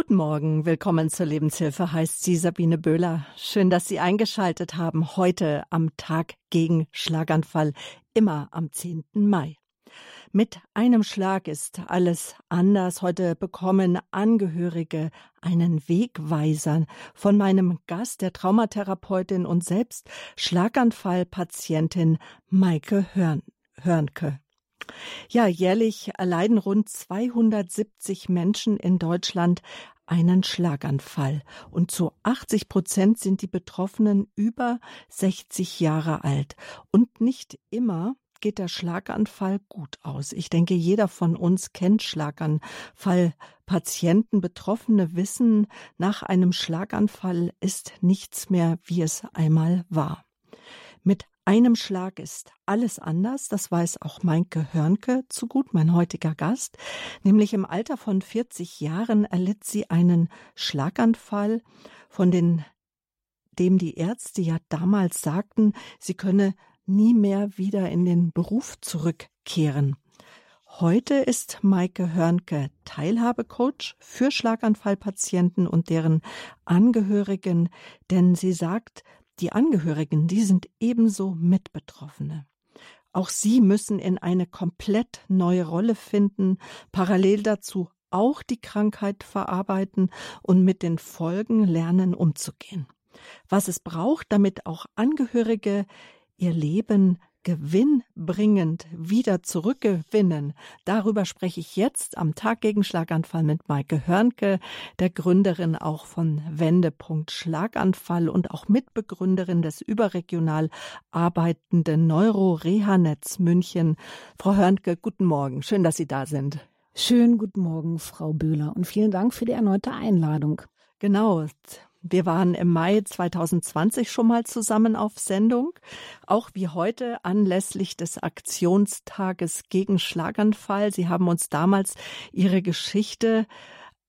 Guten Morgen, willkommen zur Lebenshilfe, heißt sie Sabine Böhler. Schön, dass Sie eingeschaltet haben, heute am Tag gegen Schlaganfall, immer am 10. Mai. Mit einem Schlag ist alles anders. Heute bekommen Angehörige einen Wegweiser von meinem Gast, der Traumatherapeutin und selbst Schlaganfallpatientin Maike Hörn Hörnke. Ja, jährlich erleiden rund 270 Menschen in Deutschland einen Schlaganfall. Und zu 80 Prozent sind die Betroffenen über 60 Jahre alt. Und nicht immer geht der Schlaganfall gut aus. Ich denke, jeder von uns kennt Schlaganfallpatienten. Betroffene wissen, nach einem Schlaganfall ist nichts mehr, wie es einmal war. Mit einem Schlag ist alles anders. Das weiß auch Meinke Hörnke zu gut, mein heutiger Gast. Nämlich im Alter von 40 Jahren erlitt sie einen Schlaganfall, von den, dem die Ärzte ja damals sagten, sie könne nie mehr wieder in den Beruf zurückkehren. Heute ist Maike Hörnke Teilhabecoach für Schlaganfallpatienten und deren Angehörigen, denn sie sagt, die Angehörigen, die sind ebenso Mitbetroffene. Auch sie müssen in eine komplett neue Rolle finden, parallel dazu auch die Krankheit verarbeiten und mit den Folgen lernen umzugehen. Was es braucht, damit auch Angehörige ihr Leben gewinnbringend wieder zurückgewinnen. Darüber spreche ich jetzt am Tag gegen Schlaganfall mit Maike Hörnke, der Gründerin auch von Wendepunkt Schlaganfall und auch Mitbegründerin des überregional arbeitenden Neuro-Reha-Netz München. Frau Hörnke, guten Morgen. Schön, dass Sie da sind. Schönen guten Morgen, Frau Böhler, und vielen Dank für die erneute Einladung. Genau. Wir waren im Mai 2020 schon mal zusammen auf Sendung, auch wie heute anlässlich des Aktionstages gegen Schlaganfall. Sie haben uns damals Ihre Geschichte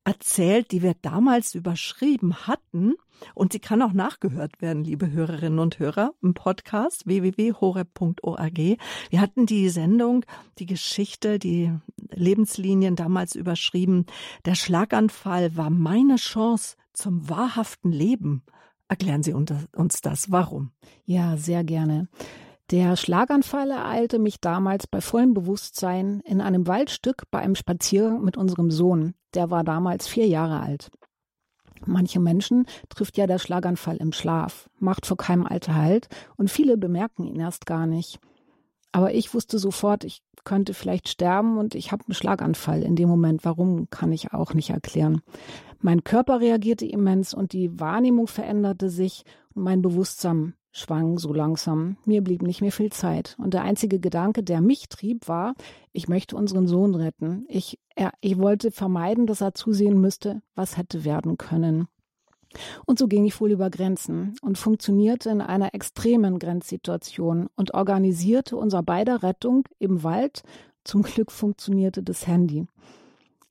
erzählt, die wir damals überschrieben hatten. Und sie kann auch nachgehört werden, liebe Hörerinnen und Hörer, im Podcast www.horeb.org. Wir hatten die Sendung, die Geschichte, die Lebenslinien damals überschrieben. Der Schlaganfall war meine Chance zum wahrhaften Leben. Erklären Sie uns das. Warum? Ja, sehr gerne. Der Schlaganfall ereilte mich damals bei vollem Bewusstsein in einem Waldstück bei einem Spaziergang mit unserem Sohn. Der war damals vier Jahre alt. Manche Menschen trifft ja der Schlaganfall im Schlaf, macht vor keinem Alter Halt und viele bemerken ihn erst gar nicht. Aber ich wusste sofort, ich könnte vielleicht sterben und ich habe einen Schlaganfall in dem Moment. Warum, kann ich auch nicht erklären. Mein Körper reagierte immens und die Wahrnehmung veränderte sich und mein Bewusstsein schwang so langsam. Mir blieb nicht mehr viel Zeit. Und der einzige Gedanke, der mich trieb, war, ich möchte unseren Sohn retten. Ich, er, ich wollte vermeiden, dass er zusehen müsste, was hätte werden können. Und so ging ich wohl über Grenzen und funktionierte in einer extremen Grenzsituation und organisierte unser beider Rettung im Wald. Zum Glück funktionierte das Handy.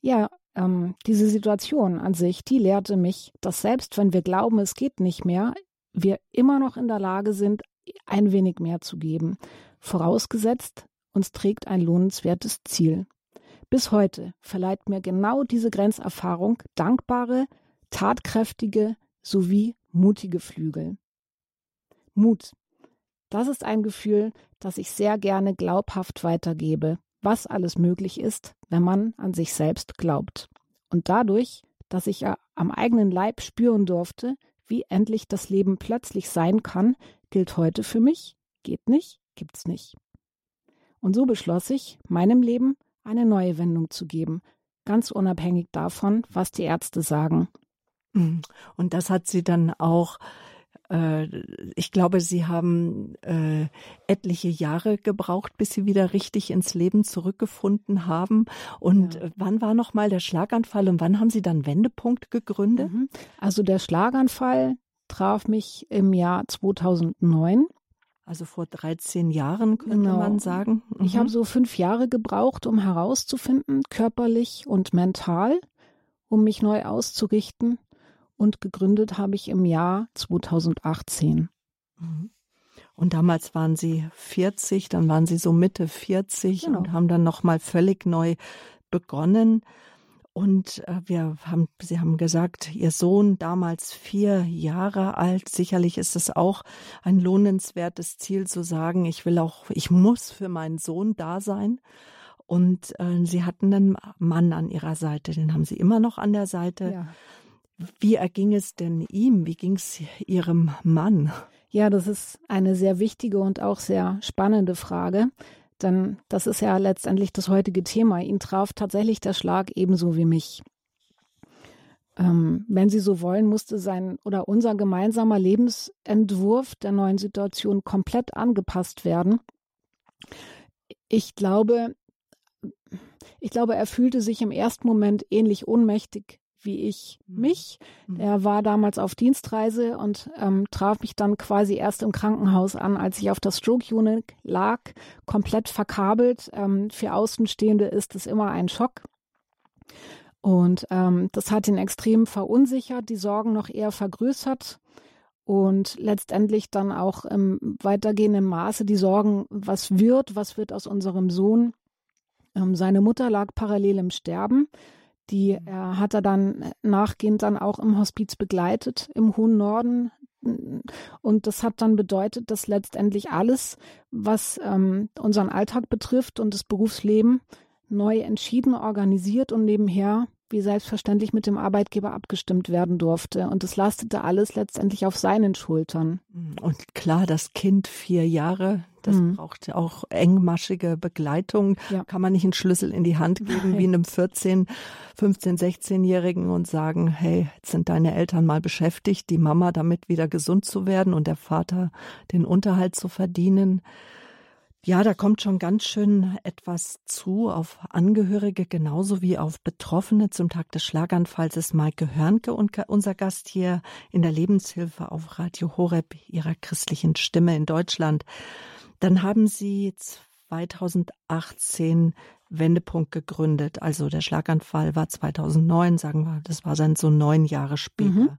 Ja, ähm, diese Situation an sich, die lehrte mich, dass selbst wenn wir glauben, es geht nicht mehr, wir immer noch in der Lage sind, ein wenig mehr zu geben, vorausgesetzt, uns trägt ein lohnenswertes Ziel. Bis heute verleiht mir genau diese Grenzerfahrung dankbare, tatkräftige sowie mutige Flügel. Mut. Das ist ein Gefühl, das ich sehr gerne glaubhaft weitergebe, was alles möglich ist, wenn man an sich selbst glaubt. Und dadurch, dass ich am eigenen Leib spüren durfte, wie endlich das Leben plötzlich sein kann, gilt heute für mich, geht nicht, gibt's nicht. Und so beschloss ich, meinem Leben eine neue Wendung zu geben, ganz unabhängig davon, was die Ärzte sagen. Mhm. Und das hat sie dann auch ich glaube, Sie haben äh, etliche Jahre gebraucht, bis Sie wieder richtig ins Leben zurückgefunden haben. Und ja. wann war noch mal der Schlaganfall und wann haben Sie dann Wendepunkt gegründet? Mhm. Also der Schlaganfall traf mich im Jahr 2009. Also vor 13 Jahren könnte genau. man sagen. Mhm. Ich habe so fünf Jahre gebraucht, um herauszufinden, körperlich und mental, um mich neu auszurichten und gegründet habe ich im Jahr 2018. Mhm. Und damals waren Sie 40, dann waren Sie so Mitte 40 genau. und haben dann nochmal völlig neu begonnen. Und äh, wir haben, Sie haben gesagt, Ihr Sohn damals vier Jahre alt. Sicherlich ist es auch ein lohnenswertes Ziel zu sagen, ich will auch, ich muss für meinen Sohn da sein. Und äh, Sie hatten einen Mann an Ihrer Seite, den haben Sie immer noch an der Seite. Ja. Wie erging es denn ihm? Wie ging es Ihrem Mann? Ja, das ist eine sehr wichtige und auch sehr spannende Frage. Denn das ist ja letztendlich das heutige Thema. Ihn traf tatsächlich der Schlag ebenso wie mich. Ähm, wenn Sie so wollen, musste sein oder unser gemeinsamer Lebensentwurf der neuen Situation komplett angepasst werden. Ich glaube, ich glaube, er fühlte sich im ersten Moment ähnlich ohnmächtig wie ich mhm. mich. Mhm. Er war damals auf Dienstreise und ähm, traf mich dann quasi erst im Krankenhaus an, als ich auf der Stroke Unit lag, komplett verkabelt. Ähm, für Außenstehende ist es immer ein Schock. Und ähm, das hat ihn extrem verunsichert, die Sorgen noch eher vergrößert und letztendlich dann auch im weitergehenden Maße die Sorgen, was wird, was wird aus unserem Sohn. Ähm, seine Mutter lag parallel im Sterben. Die äh, hat er dann nachgehend dann auch im Hospiz begleitet im hohen Norden. Und das hat dann bedeutet, dass letztendlich alles, was ähm, unseren Alltag betrifft und das Berufsleben, neu entschieden, organisiert und nebenher wie selbstverständlich mit dem Arbeitgeber abgestimmt werden durfte. Und das lastete alles letztendlich auf seinen Schultern. Und klar, das Kind vier Jahre, das mhm. braucht auch engmaschige Begleitung. Ja. Kann man nicht einen Schlüssel in die Hand geben wie einem 14, 15, 16-Jährigen und sagen, hey, jetzt sind deine Eltern mal beschäftigt, die Mama damit wieder gesund zu werden und der Vater den Unterhalt zu verdienen. Ja, da kommt schon ganz schön etwas zu auf Angehörige genauso wie auf Betroffene. Zum Tag des Schlaganfalls ist Maike Hörnke unser Gast hier in der Lebenshilfe auf Radio Horeb, ihrer christlichen Stimme in Deutschland. Dann haben Sie 2018 Wendepunkt gegründet. Also der Schlaganfall war 2009, sagen wir, das war dann so neun Jahre später. Mhm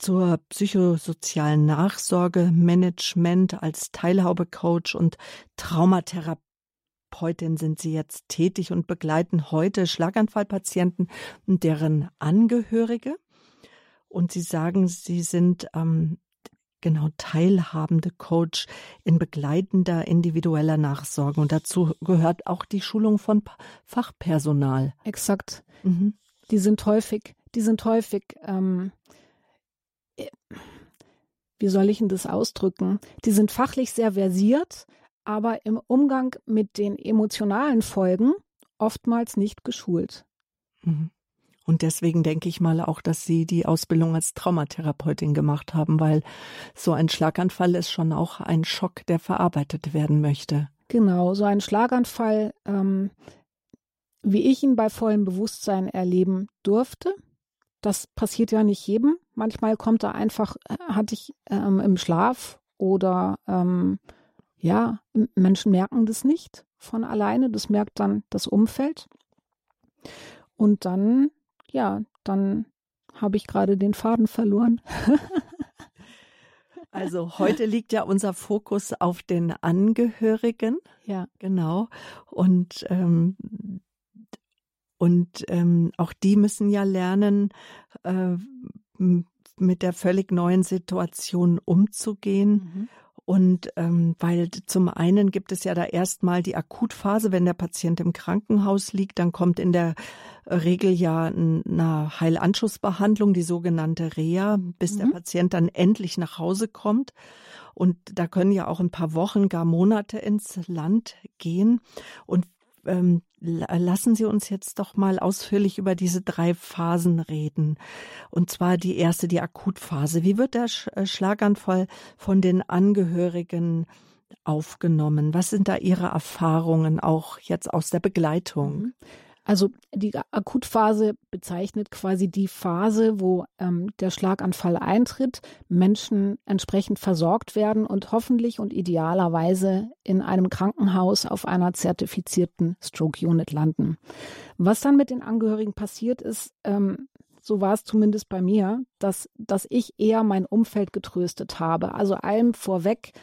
zur psychosozialen Nachsorge, Management als Teilhabecoach und Traumatherapeutin sind Sie jetzt tätig und begleiten heute Schlaganfallpatienten und deren Angehörige. Und Sie sagen, Sie sind ähm, genau teilhabende Coach in begleitender individueller Nachsorge. Und dazu gehört auch die Schulung von Fachpersonal. Exakt. Mhm. Die sind häufig, die sind häufig ähm, wie soll ich denn das ausdrücken? Die sind fachlich sehr versiert, aber im Umgang mit den emotionalen Folgen oftmals nicht geschult. Mhm. Und deswegen denke ich mal auch, dass Sie die Ausbildung als Traumatherapeutin gemacht haben, weil so ein Schlaganfall ist schon auch ein Schock, der verarbeitet werden möchte. Genau, so ein Schlaganfall, ähm, wie ich ihn bei vollem Bewusstsein erleben durfte, das passiert ja nicht jedem. Manchmal kommt er einfach, äh, hatte ich ähm, im Schlaf oder ähm, ja, Menschen merken das nicht von alleine. Das merkt dann das Umfeld. Und dann, ja, dann habe ich gerade den Faden verloren. Also heute liegt ja unser Fokus auf den Angehörigen. Ja. Genau. Und ähm, und ähm, auch die müssen ja lernen, äh, mit der völlig neuen Situation umzugehen. Mhm. Und ähm, weil zum einen gibt es ja da erstmal die Akutphase, wenn der Patient im Krankenhaus liegt, dann kommt in der Regel ja eine Heilanschlussbehandlung, die sogenannte Reha, bis mhm. der Patient dann endlich nach Hause kommt. Und da können ja auch ein paar Wochen, gar Monate ins Land gehen. Und ähm, lassen Sie uns jetzt doch mal ausführlich über diese drei Phasen reden. Und zwar die erste, die Akutphase. Wie wird der äh, Schlaganfall von den Angehörigen aufgenommen? Was sind da Ihre Erfahrungen auch jetzt aus der Begleitung? Mhm. Also die Akutphase bezeichnet quasi die Phase, wo ähm, der Schlaganfall eintritt, Menschen entsprechend versorgt werden und hoffentlich und idealerweise in einem Krankenhaus auf einer zertifizierten Stroke Unit landen. Was dann mit den Angehörigen passiert ist, ähm, so war es zumindest bei mir, dass, dass ich eher mein Umfeld getröstet habe. Also allem vorweg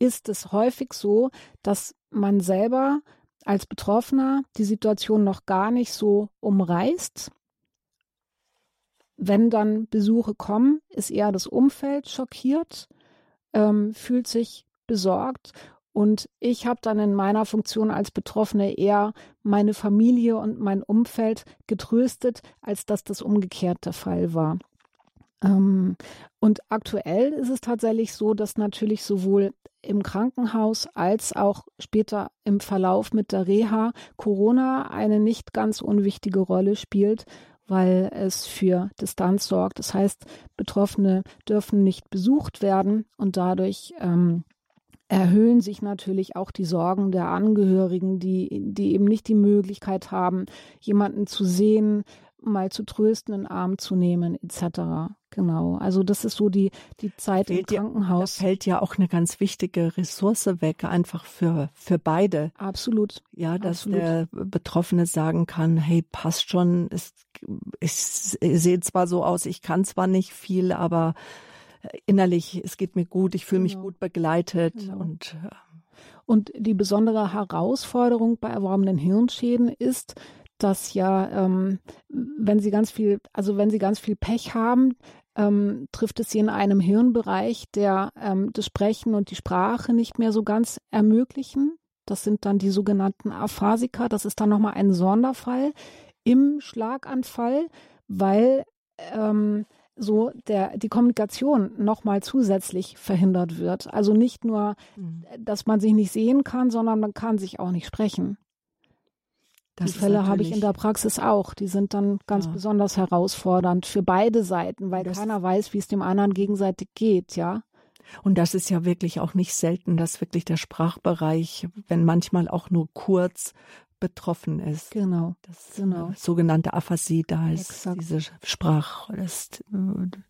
ist es häufig so, dass man selber als Betroffener die Situation noch gar nicht so umreißt. Wenn dann Besuche kommen, ist eher das Umfeld schockiert, ähm, fühlt sich besorgt und ich habe dann in meiner Funktion als Betroffene eher meine Familie und mein Umfeld getröstet, als dass das umgekehrt der Fall war. Ähm, und aktuell ist es tatsächlich so, dass natürlich sowohl im Krankenhaus als auch später im Verlauf mit der Reha Corona eine nicht ganz unwichtige Rolle spielt, weil es für Distanz sorgt. Das heißt, Betroffene dürfen nicht besucht werden und dadurch ähm, erhöhen sich natürlich auch die Sorgen der Angehörigen, die, die eben nicht die Möglichkeit haben, jemanden zu sehen, mal zu trösten, in den Arm zu nehmen, etc. Genau. Also das ist so die, die Zeit fällt im Krankenhaus. Ja, da fällt ja auch eine ganz wichtige Ressource weg, einfach für, für beide. Absolut. Ja, dass Absolut. der Betroffene sagen kann, hey, passt schon, es, ich sehe zwar so aus, ich kann zwar nicht viel, aber innerlich, es geht mir gut, ich fühle mich genau. gut begleitet genau. und äh, und die besondere Herausforderung bei erworbenen Hirnschäden ist, dass ja, ähm, wenn sie ganz viel, also wenn sie ganz viel Pech haben, ähm, trifft es sie in einem Hirnbereich, der ähm, das Sprechen und die Sprache nicht mehr so ganz ermöglichen. Das sind dann die sogenannten Aphasiker. Das ist dann nochmal ein Sonderfall im Schlaganfall, weil ähm, so der, die Kommunikation nochmal zusätzlich verhindert wird. Also nicht nur, mhm. dass man sich nicht sehen kann, sondern man kann sich auch nicht sprechen. Das die Fälle habe ich in der Praxis auch. Die sind dann ganz ja. besonders herausfordernd für beide Seiten, weil das keiner weiß, wie es dem anderen gegenseitig geht, ja. Und das ist ja wirklich auch nicht selten, dass wirklich der Sprachbereich, wenn manchmal auch nur kurz betroffen ist. Genau. Das genau. sogenannte Aphasie da ist, Exakt. diese Sprach, dass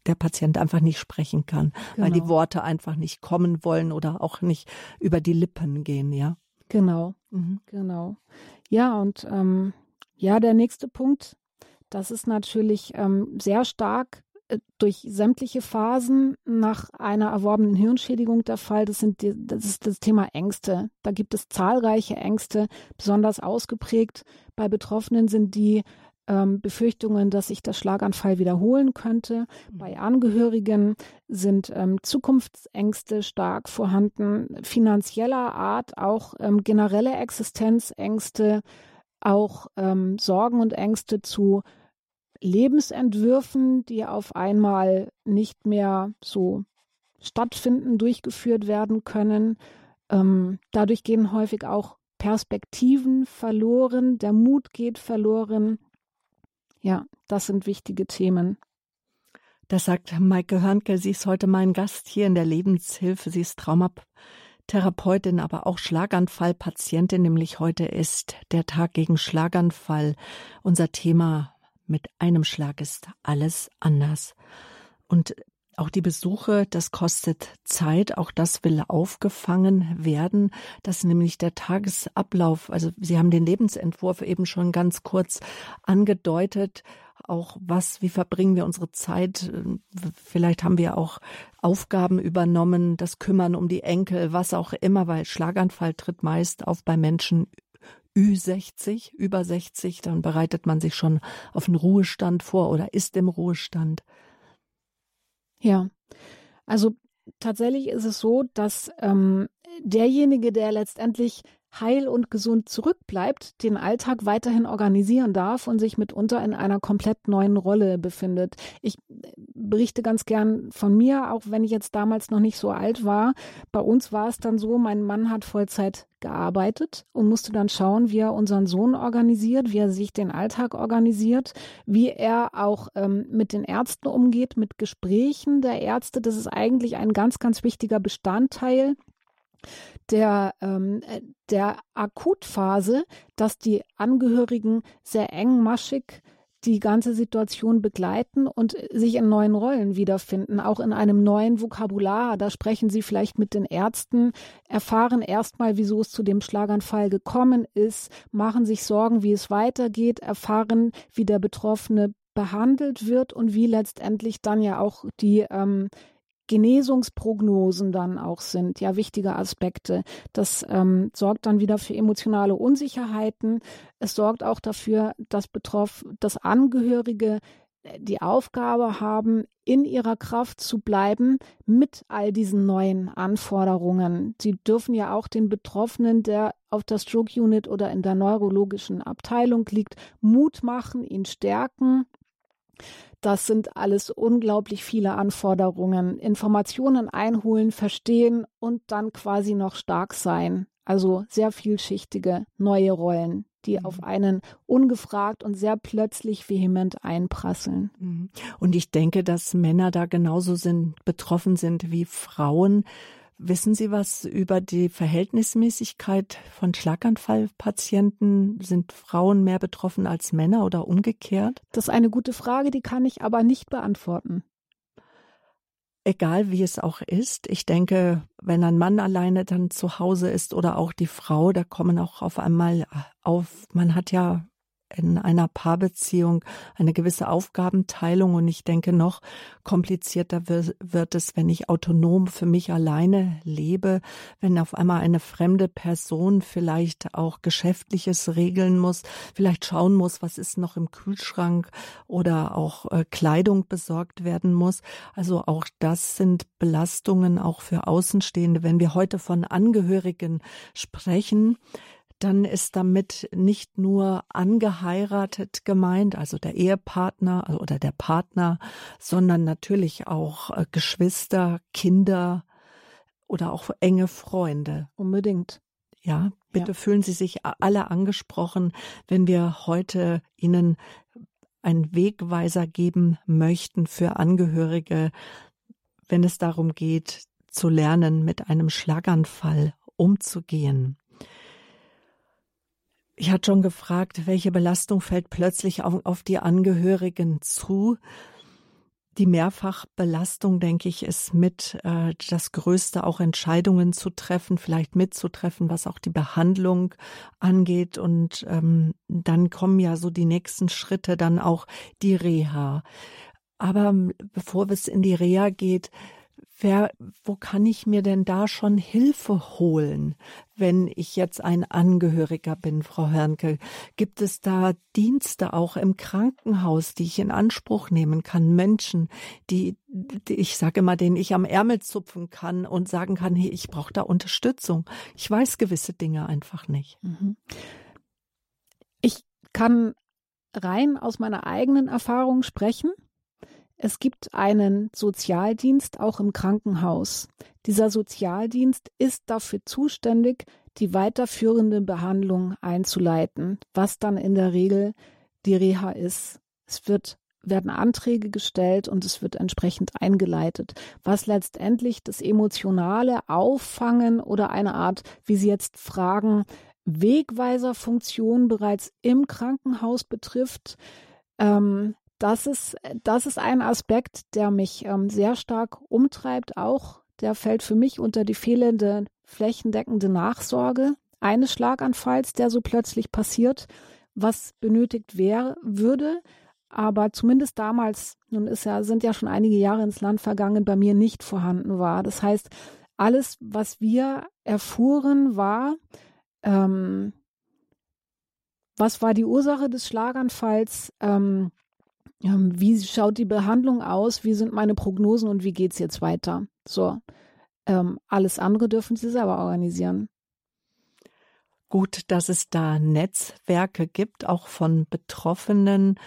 der Patient einfach nicht sprechen kann, genau. weil die genau. Worte einfach nicht kommen wollen oder auch nicht über die Lippen gehen, ja. Genau, mhm. genau. Ja, und ähm, ja, der nächste Punkt, das ist natürlich ähm, sehr stark äh, durch sämtliche Phasen nach einer erworbenen Hirnschädigung der Fall. Das sind die, das ist das Thema Ängste. Da gibt es zahlreiche Ängste, besonders ausgeprägt bei Betroffenen sind die ähm, Befürchtungen, dass sich der Schlaganfall wiederholen könnte. Mhm. Bei Angehörigen sind ähm, Zukunftsängste stark vorhanden, finanzieller Art, auch ähm, generelle Existenzängste, auch ähm, Sorgen und Ängste zu Lebensentwürfen, die auf einmal nicht mehr so stattfinden, durchgeführt werden können. Ähm, dadurch gehen häufig auch Perspektiven verloren, der Mut geht verloren. Ja, das sind wichtige Themen. Das sagt Maike Hörnke. Sie ist heute mein Gast hier in der Lebenshilfe. Sie ist Traumatherapeutin, aber auch Schlaganfallpatientin. Nämlich heute ist der Tag gegen Schlaganfall. Unser Thema mit einem Schlag ist alles anders. Und auch die Besuche, das kostet Zeit, auch das will aufgefangen werden. Das ist nämlich der Tagesablauf. Also Sie haben den Lebensentwurf eben schon ganz kurz angedeutet. Auch was, wie verbringen wir unsere Zeit? Vielleicht haben wir auch Aufgaben übernommen, das Kümmern um die Enkel, was auch immer, weil Schlaganfall tritt meist auf bei Menschen Ü60, über 60, dann bereitet man sich schon auf den Ruhestand vor oder ist im Ruhestand. Ja, also tatsächlich ist es so, dass ähm, derjenige, der letztendlich heil und gesund zurückbleibt, den Alltag weiterhin organisieren darf und sich mitunter in einer komplett neuen Rolle befindet. Ich äh, berichte ganz gern von mir, auch wenn ich jetzt damals noch nicht so alt war. Bei uns war es dann so, mein Mann hat Vollzeit gearbeitet und musste dann schauen, wie er unseren Sohn organisiert, wie er sich den Alltag organisiert, wie er auch ähm, mit den Ärzten umgeht, mit Gesprächen der Ärzte. Das ist eigentlich ein ganz, ganz wichtiger Bestandteil der, ähm, äh, der Akutphase, dass die Angehörigen sehr engmaschig die ganze Situation begleiten und sich in neuen Rollen wiederfinden, auch in einem neuen Vokabular. Da sprechen sie vielleicht mit den Ärzten, erfahren erstmal, wieso es zu dem Schlaganfall gekommen ist, machen sich Sorgen, wie es weitergeht, erfahren, wie der Betroffene behandelt wird und wie letztendlich dann ja auch die ähm, Genesungsprognosen dann auch sind, ja wichtige Aspekte. Das ähm, sorgt dann wieder für emotionale Unsicherheiten. Es sorgt auch dafür, dass betroff, dass Angehörige äh, die Aufgabe haben, in ihrer Kraft zu bleiben mit all diesen neuen Anforderungen. Sie dürfen ja auch den Betroffenen, der auf der Stroke Unit oder in der neurologischen Abteilung liegt, Mut machen, ihn stärken. Das sind alles unglaublich viele Anforderungen. Informationen einholen, verstehen und dann quasi noch stark sein. Also sehr vielschichtige neue Rollen, die mhm. auf einen ungefragt und sehr plötzlich vehement einprasseln. Mhm. Und ich denke, dass Männer da genauso sind, betroffen sind wie Frauen. Wissen Sie was über die Verhältnismäßigkeit von Schlaganfallpatienten? Sind Frauen mehr betroffen als Männer oder umgekehrt? Das ist eine gute Frage, die kann ich aber nicht beantworten. Egal wie es auch ist, ich denke, wenn ein Mann alleine dann zu Hause ist oder auch die Frau, da kommen auch auf einmal auf, man hat ja in einer Paarbeziehung eine gewisse Aufgabenteilung und ich denke noch komplizierter wird es, wenn ich autonom für mich alleine lebe, wenn auf einmal eine fremde Person vielleicht auch geschäftliches regeln muss, vielleicht schauen muss, was ist noch im Kühlschrank oder auch äh, Kleidung besorgt werden muss. Also auch das sind Belastungen auch für Außenstehende. Wenn wir heute von Angehörigen sprechen, dann ist damit nicht nur angeheiratet gemeint, also der Ehepartner also, oder der Partner, sondern natürlich auch äh, Geschwister, Kinder oder auch enge Freunde. Unbedingt. Ja, bitte ja. fühlen Sie sich alle angesprochen, wenn wir heute Ihnen einen Wegweiser geben möchten für Angehörige, wenn es darum geht, zu lernen, mit einem Schlaganfall umzugehen. Ich hatte schon gefragt, welche Belastung fällt plötzlich auf, auf die Angehörigen zu. Die Mehrfachbelastung, denke ich, ist mit äh, das Größte, auch Entscheidungen zu treffen, vielleicht mitzutreffen, was auch die Behandlung angeht. Und ähm, dann kommen ja so die nächsten Schritte, dann auch die Reha. Aber bevor es in die Reha geht, wer, wo kann ich mir denn da schon Hilfe holen, wenn ich jetzt ein Angehöriger bin, Frau Hörnke? Gibt es da Dienste auch im Krankenhaus, die ich in Anspruch nehmen kann? Menschen, die, die ich sage immer, denen ich am Ärmel zupfen kann und sagen kann, hey, ich brauche da Unterstützung. Ich weiß gewisse Dinge einfach nicht. Mhm. Ich kann rein aus meiner eigenen Erfahrung sprechen. Es gibt einen Sozialdienst auch im Krankenhaus. Dieser Sozialdienst ist dafür zuständig, die weiterführende Behandlung einzuleiten, was dann in der Regel die Reha ist. Es wird werden Anträge gestellt und es wird entsprechend eingeleitet, was letztendlich das emotionale Auffangen oder eine Art, wie Sie jetzt fragen, Wegweiserfunktion bereits im Krankenhaus betrifft. Ähm, das ist, das ist ein Aspekt, der mich ähm, sehr stark umtreibt, auch. Der fällt für mich unter die fehlende flächendeckende Nachsorge eines Schlaganfalls, der so plötzlich passiert, was benötigt wäre, würde, aber zumindest damals, nun ist ja, sind ja schon einige Jahre ins Land vergangen, bei mir nicht vorhanden war. Das heißt, alles, was wir erfuhren, war, ähm, was war die Ursache des Schlaganfalls? Ähm, wie schaut die Behandlung aus, wie sind meine Prognosen und wie geht es jetzt weiter? So, ähm, alles andere dürfen Sie selber organisieren. Gut, dass es da Netzwerke gibt, auch von Betroffenen,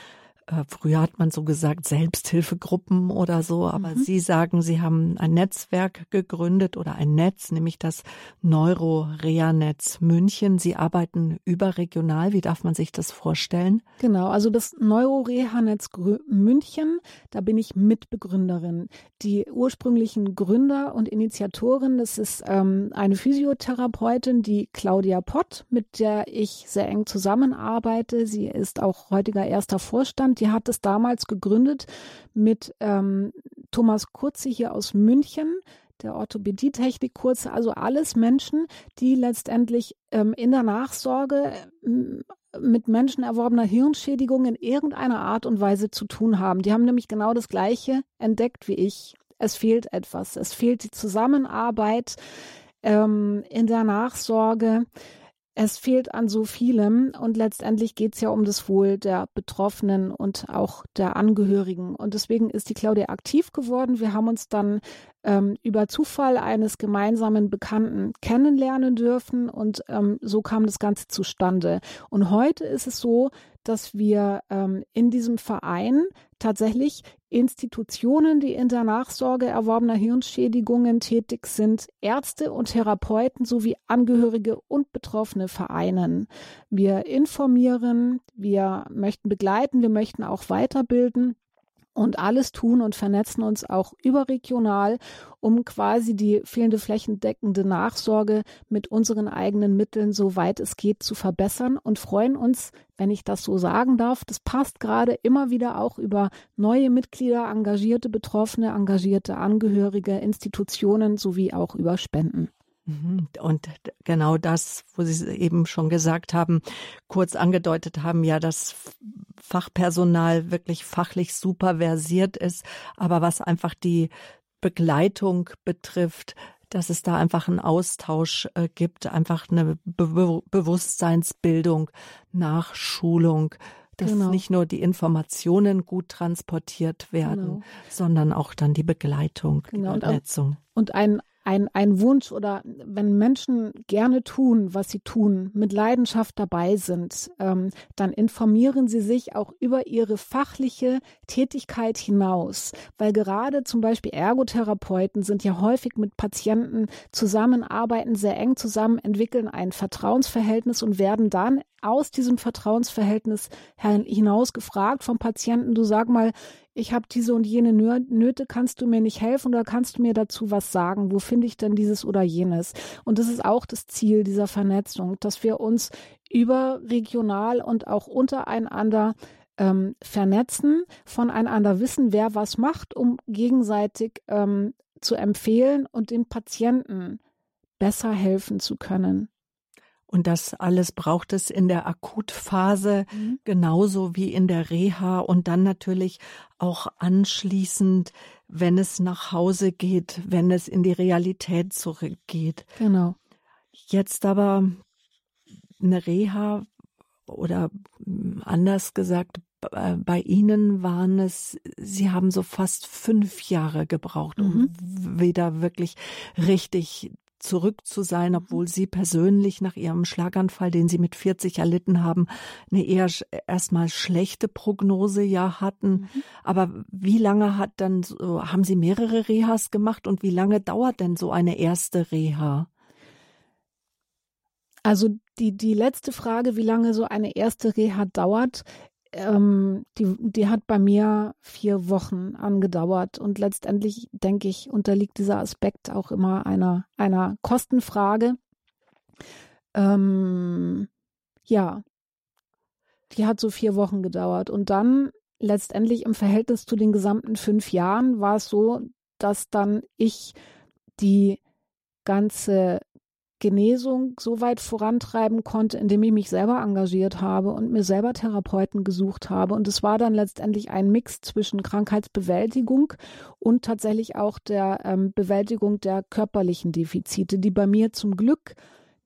früher hat man so gesagt Selbsthilfegruppen oder so, aber mhm. Sie sagen, Sie haben ein Netzwerk gegründet oder ein Netz, nämlich das Neuro-Rea-Netz München. Sie arbeiten überregional. Wie darf man sich das vorstellen? Genau, also das Neuro-Reha-Netz München, da bin ich Mitbegründerin. Die ursprünglichen Gründer und Initiatorin, das ist ähm, eine Physiotherapeutin, die Claudia Pott, mit der ich sehr eng zusammenarbeite. Sie ist auch heutiger erster Vorstand die hat es damals gegründet mit ähm, Thomas Kurze hier aus München, der Orthopädietechnik Kurze, also alles Menschen, die letztendlich ähm, in der Nachsorge ähm, mit Menschen erworbener Hirnschädigung in irgendeiner Art und Weise zu tun haben. Die haben nämlich genau das Gleiche entdeckt wie ich. es fehlt etwas. Es fehlt die Zusammenarbeit ähm, in der Nachsorge. Es fehlt an so vielem und letztendlich geht es ja um das Wohl der Betroffenen und auch der Angehörigen. Und deswegen ist die Claudia aktiv geworden. Wir haben uns dann ähm, über Zufall eines gemeinsamen Bekannten kennenlernen dürfen und ähm, so kam das Ganze zustande. Und heute ist es so, dass wir ähm, in diesem Verein tatsächlich Institutionen, die in der Nachsorge erworbener Hirnschädigungen tätig sind, Ärzte und Therapeuten sowie Angehörige und Betroffene vereinen. Wir informieren, wir möchten begleiten, wir möchten auch weiterbilden und alles tun und vernetzen uns auch überregional, um quasi die fehlende flächendeckende Nachsorge mit unseren eigenen Mitteln, soweit es geht, zu verbessern und freuen uns, wenn ich das so sagen darf, das passt gerade immer wieder auch über neue Mitglieder, engagierte Betroffene, engagierte Angehörige, Institutionen sowie auch über Spenden. Mhm. Und genau das, wo Sie eben schon gesagt haben, kurz angedeutet haben, ja, dass Fachpersonal wirklich fachlich super versiert ist, aber was einfach die Begleitung betrifft, dass es da einfach einen Austausch äh, gibt, einfach eine Be Bewusstseinsbildung, Nachschulung, dass genau. nicht nur die Informationen gut transportiert werden, genau. sondern auch dann die Begleitung, genau. die Vernetzung. Und, und ein ein, ein Wunsch oder wenn Menschen gerne tun, was sie tun, mit Leidenschaft dabei sind, ähm, dann informieren sie sich auch über ihre fachliche Tätigkeit hinaus. Weil gerade zum Beispiel Ergotherapeuten sind ja häufig mit Patienten zusammenarbeiten, sehr eng zusammen, entwickeln ein Vertrauensverhältnis und werden dann aus diesem Vertrauensverhältnis hinaus gefragt vom Patienten, du sag mal, ich habe diese und jene Nöte, kannst du mir nicht helfen oder kannst du mir dazu was sagen? Wo finde ich denn dieses oder jenes? Und das ist auch das Ziel dieser Vernetzung, dass wir uns überregional und auch untereinander ähm, vernetzen, voneinander wissen, wer was macht, um gegenseitig ähm, zu empfehlen und den Patienten besser helfen zu können. Und das alles braucht es in der Akutphase mhm. genauso wie in der Reha und dann natürlich auch anschließend, wenn es nach Hause geht, wenn es in die Realität zurückgeht. Genau. Jetzt aber eine Reha oder anders gesagt, bei Ihnen waren es, Sie haben so fast fünf Jahre gebraucht, um mhm. wieder wirklich richtig zurück zu sein, obwohl Sie persönlich nach Ihrem Schlaganfall, den Sie mit 40 erlitten haben, eine eher erstmal schlechte Prognose ja hatten. Mhm. Aber wie lange hat dann, haben Sie mehrere Rehas gemacht und wie lange dauert denn so eine erste Reha? Also die, die letzte Frage, wie lange so eine erste Reha dauert, ähm, die, die hat bei mir vier Wochen angedauert und letztendlich denke ich, unterliegt dieser Aspekt auch immer einer, einer Kostenfrage. Ähm, ja, die hat so vier Wochen gedauert und dann letztendlich im Verhältnis zu den gesamten fünf Jahren war es so, dass dann ich die ganze Genesung so weit vorantreiben konnte, indem ich mich selber engagiert habe und mir selber Therapeuten gesucht habe. Und es war dann letztendlich ein Mix zwischen Krankheitsbewältigung und tatsächlich auch der ähm, Bewältigung der körperlichen Defizite, die bei mir zum Glück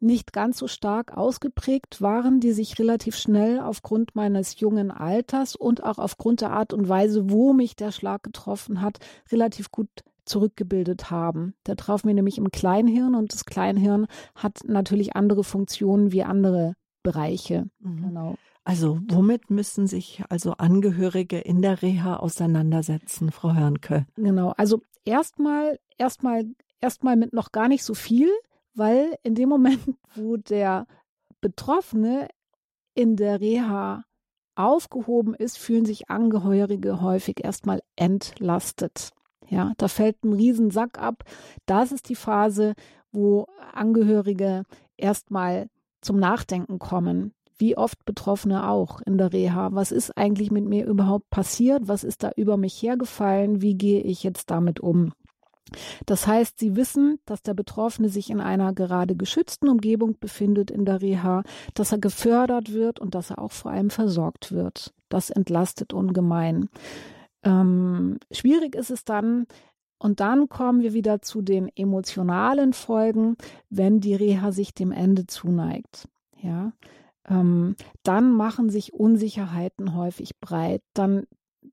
nicht ganz so stark ausgeprägt waren, die sich relativ schnell aufgrund meines jungen Alters und auch aufgrund der Art und Weise, wo mich der Schlag getroffen hat, relativ gut zurückgebildet haben. Der traf mir nämlich im Kleinhirn und das Kleinhirn hat natürlich andere Funktionen wie andere Bereiche. Mhm. Genau. Also womit müssen sich also Angehörige in der Reha auseinandersetzen, Frau Hörnke? Genau, also erstmal erstmal erstmal mit noch gar nicht so viel, weil in dem Moment, wo der Betroffene in der Reha aufgehoben ist, fühlen sich Angehörige häufig erstmal entlastet. Ja, da fällt ein Riesensack ab. Das ist die Phase, wo Angehörige erstmal zum Nachdenken kommen. Wie oft Betroffene auch in der Reha. Was ist eigentlich mit mir überhaupt passiert? Was ist da über mich hergefallen? Wie gehe ich jetzt damit um? Das heißt, sie wissen, dass der Betroffene sich in einer gerade geschützten Umgebung befindet in der Reha, dass er gefördert wird und dass er auch vor allem versorgt wird. Das entlastet ungemein. Ähm, schwierig ist es dann, Und dann kommen wir wieder zu den emotionalen Folgen, wenn die Reha sich dem Ende zuneigt. Ja, ähm, dann machen sich Unsicherheiten häufig breit. Dann,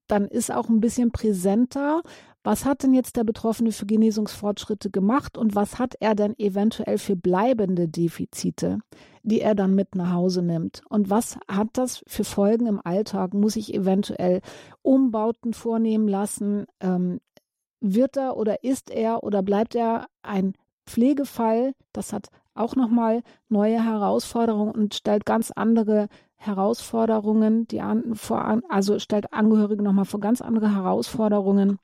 dann ist auch ein bisschen präsenter, was hat denn jetzt der Betroffene für Genesungsfortschritte gemacht und was hat er denn eventuell für bleibende Defizite, die er dann mit nach Hause nimmt? Und was hat das für Folgen im Alltag? Muss ich eventuell Umbauten vornehmen lassen? Ähm, wird er oder ist er oder bleibt er ein Pflegefall? Das hat auch nochmal neue Herausforderungen und stellt ganz andere Herausforderungen, die an, vor, also stellt Angehörige nochmal vor ganz andere Herausforderungen.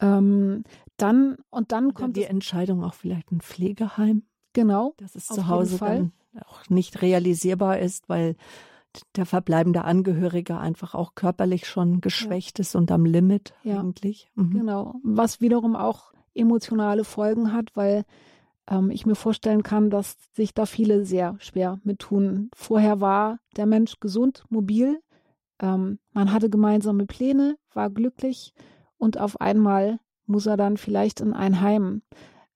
Ähm, dann und dann kommt die Entscheidung auch vielleicht ein Pflegeheim. Genau. Dass es zu Hause dann auch nicht realisierbar ist, weil der verbleibende Angehörige einfach auch körperlich schon geschwächt ja. ist und am Limit ja. eigentlich. Mhm. Genau. Was wiederum auch emotionale Folgen hat, weil ähm, ich mir vorstellen kann, dass sich da viele sehr schwer mit tun. Vorher war der Mensch gesund, mobil, ähm, man hatte gemeinsame Pläne, war glücklich und auf einmal muss er dann vielleicht in ein Heim.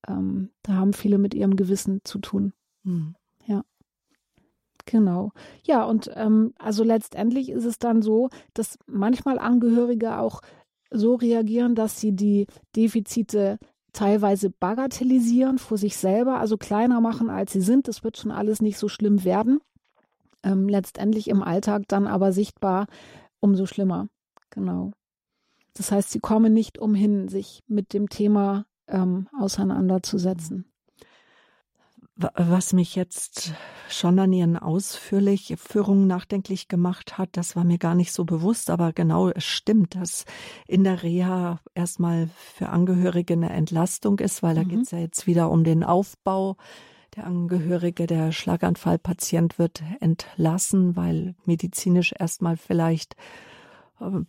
Ähm, da haben viele mit ihrem Gewissen zu tun. Mhm. Ja. Genau. Ja, und ähm, also letztendlich ist es dann so, dass manchmal Angehörige auch so reagieren, dass sie die Defizite teilweise bagatellisieren vor sich selber, also kleiner machen, als sie sind. Das wird schon alles nicht so schlimm werden. Ähm, letztendlich im Alltag dann aber sichtbar umso schlimmer. Genau. Das heißt, sie kommen nicht umhin, sich mit dem Thema ähm, auseinanderzusetzen. Was mich jetzt schon an Ihren Ausführungen nachdenklich gemacht hat, das war mir gar nicht so bewusst, aber genau, es stimmt, dass in der Reha erstmal für Angehörige eine Entlastung ist, weil da mhm. geht es ja jetzt wieder um den Aufbau. Der Angehörige, der Schlaganfallpatient wird entlassen, weil medizinisch erstmal vielleicht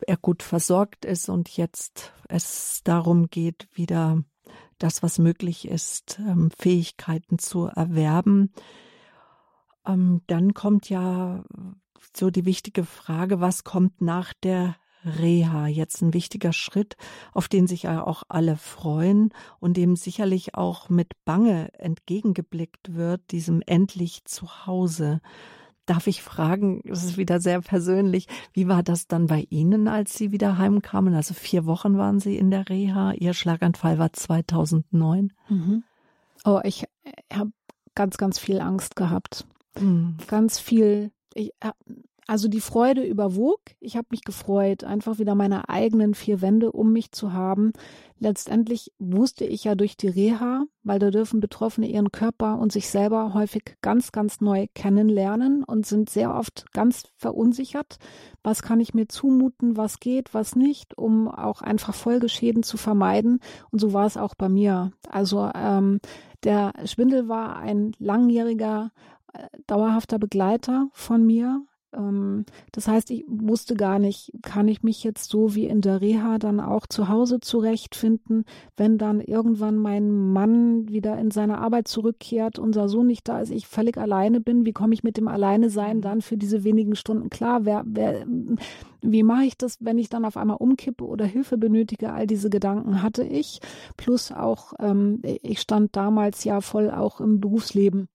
er gut versorgt ist und jetzt es darum geht, wieder das, was möglich ist, ähm, Fähigkeiten zu erwerben. Ähm, dann kommt ja so die wichtige Frage, was kommt nach der Reha? Jetzt ein wichtiger Schritt, auf den sich ja auch alle freuen und dem sicherlich auch mit Bange entgegengeblickt wird, diesem endlich zu Hause. Darf ich fragen, es ist wieder sehr persönlich, wie war das dann bei Ihnen, als Sie wieder heimkamen? Also vier Wochen waren Sie in der Reha. Ihr Schlaganfall war 2009. Mhm. Oh, ich habe ganz, ganz viel Angst gehabt. Mhm. Ganz viel. Ich, äh, also die Freude überwog. Ich habe mich gefreut, einfach wieder meine eigenen vier Wände um mich zu haben. Letztendlich wusste ich ja durch die Reha, weil da dürfen Betroffene ihren Körper und sich selber häufig ganz, ganz neu kennenlernen und sind sehr oft ganz verunsichert. Was kann ich mir zumuten, was geht, was nicht, um auch einfach Folgeschäden zu vermeiden. Und so war es auch bei mir. Also ähm, der Schwindel war ein langjähriger, äh, dauerhafter Begleiter von mir das heißt, ich wusste gar nicht, kann ich mich jetzt so wie in der Reha dann auch zu Hause zurechtfinden, wenn dann irgendwann mein Mann wieder in seine Arbeit zurückkehrt, unser Sohn nicht da ist, ich völlig alleine bin, wie komme ich mit dem Alleine sein dann für diese wenigen Stunden klar? Wer, wer, wie mache ich das, wenn ich dann auf einmal umkippe oder Hilfe benötige? All diese Gedanken hatte ich. Plus auch, ähm, ich stand damals ja voll auch im Berufsleben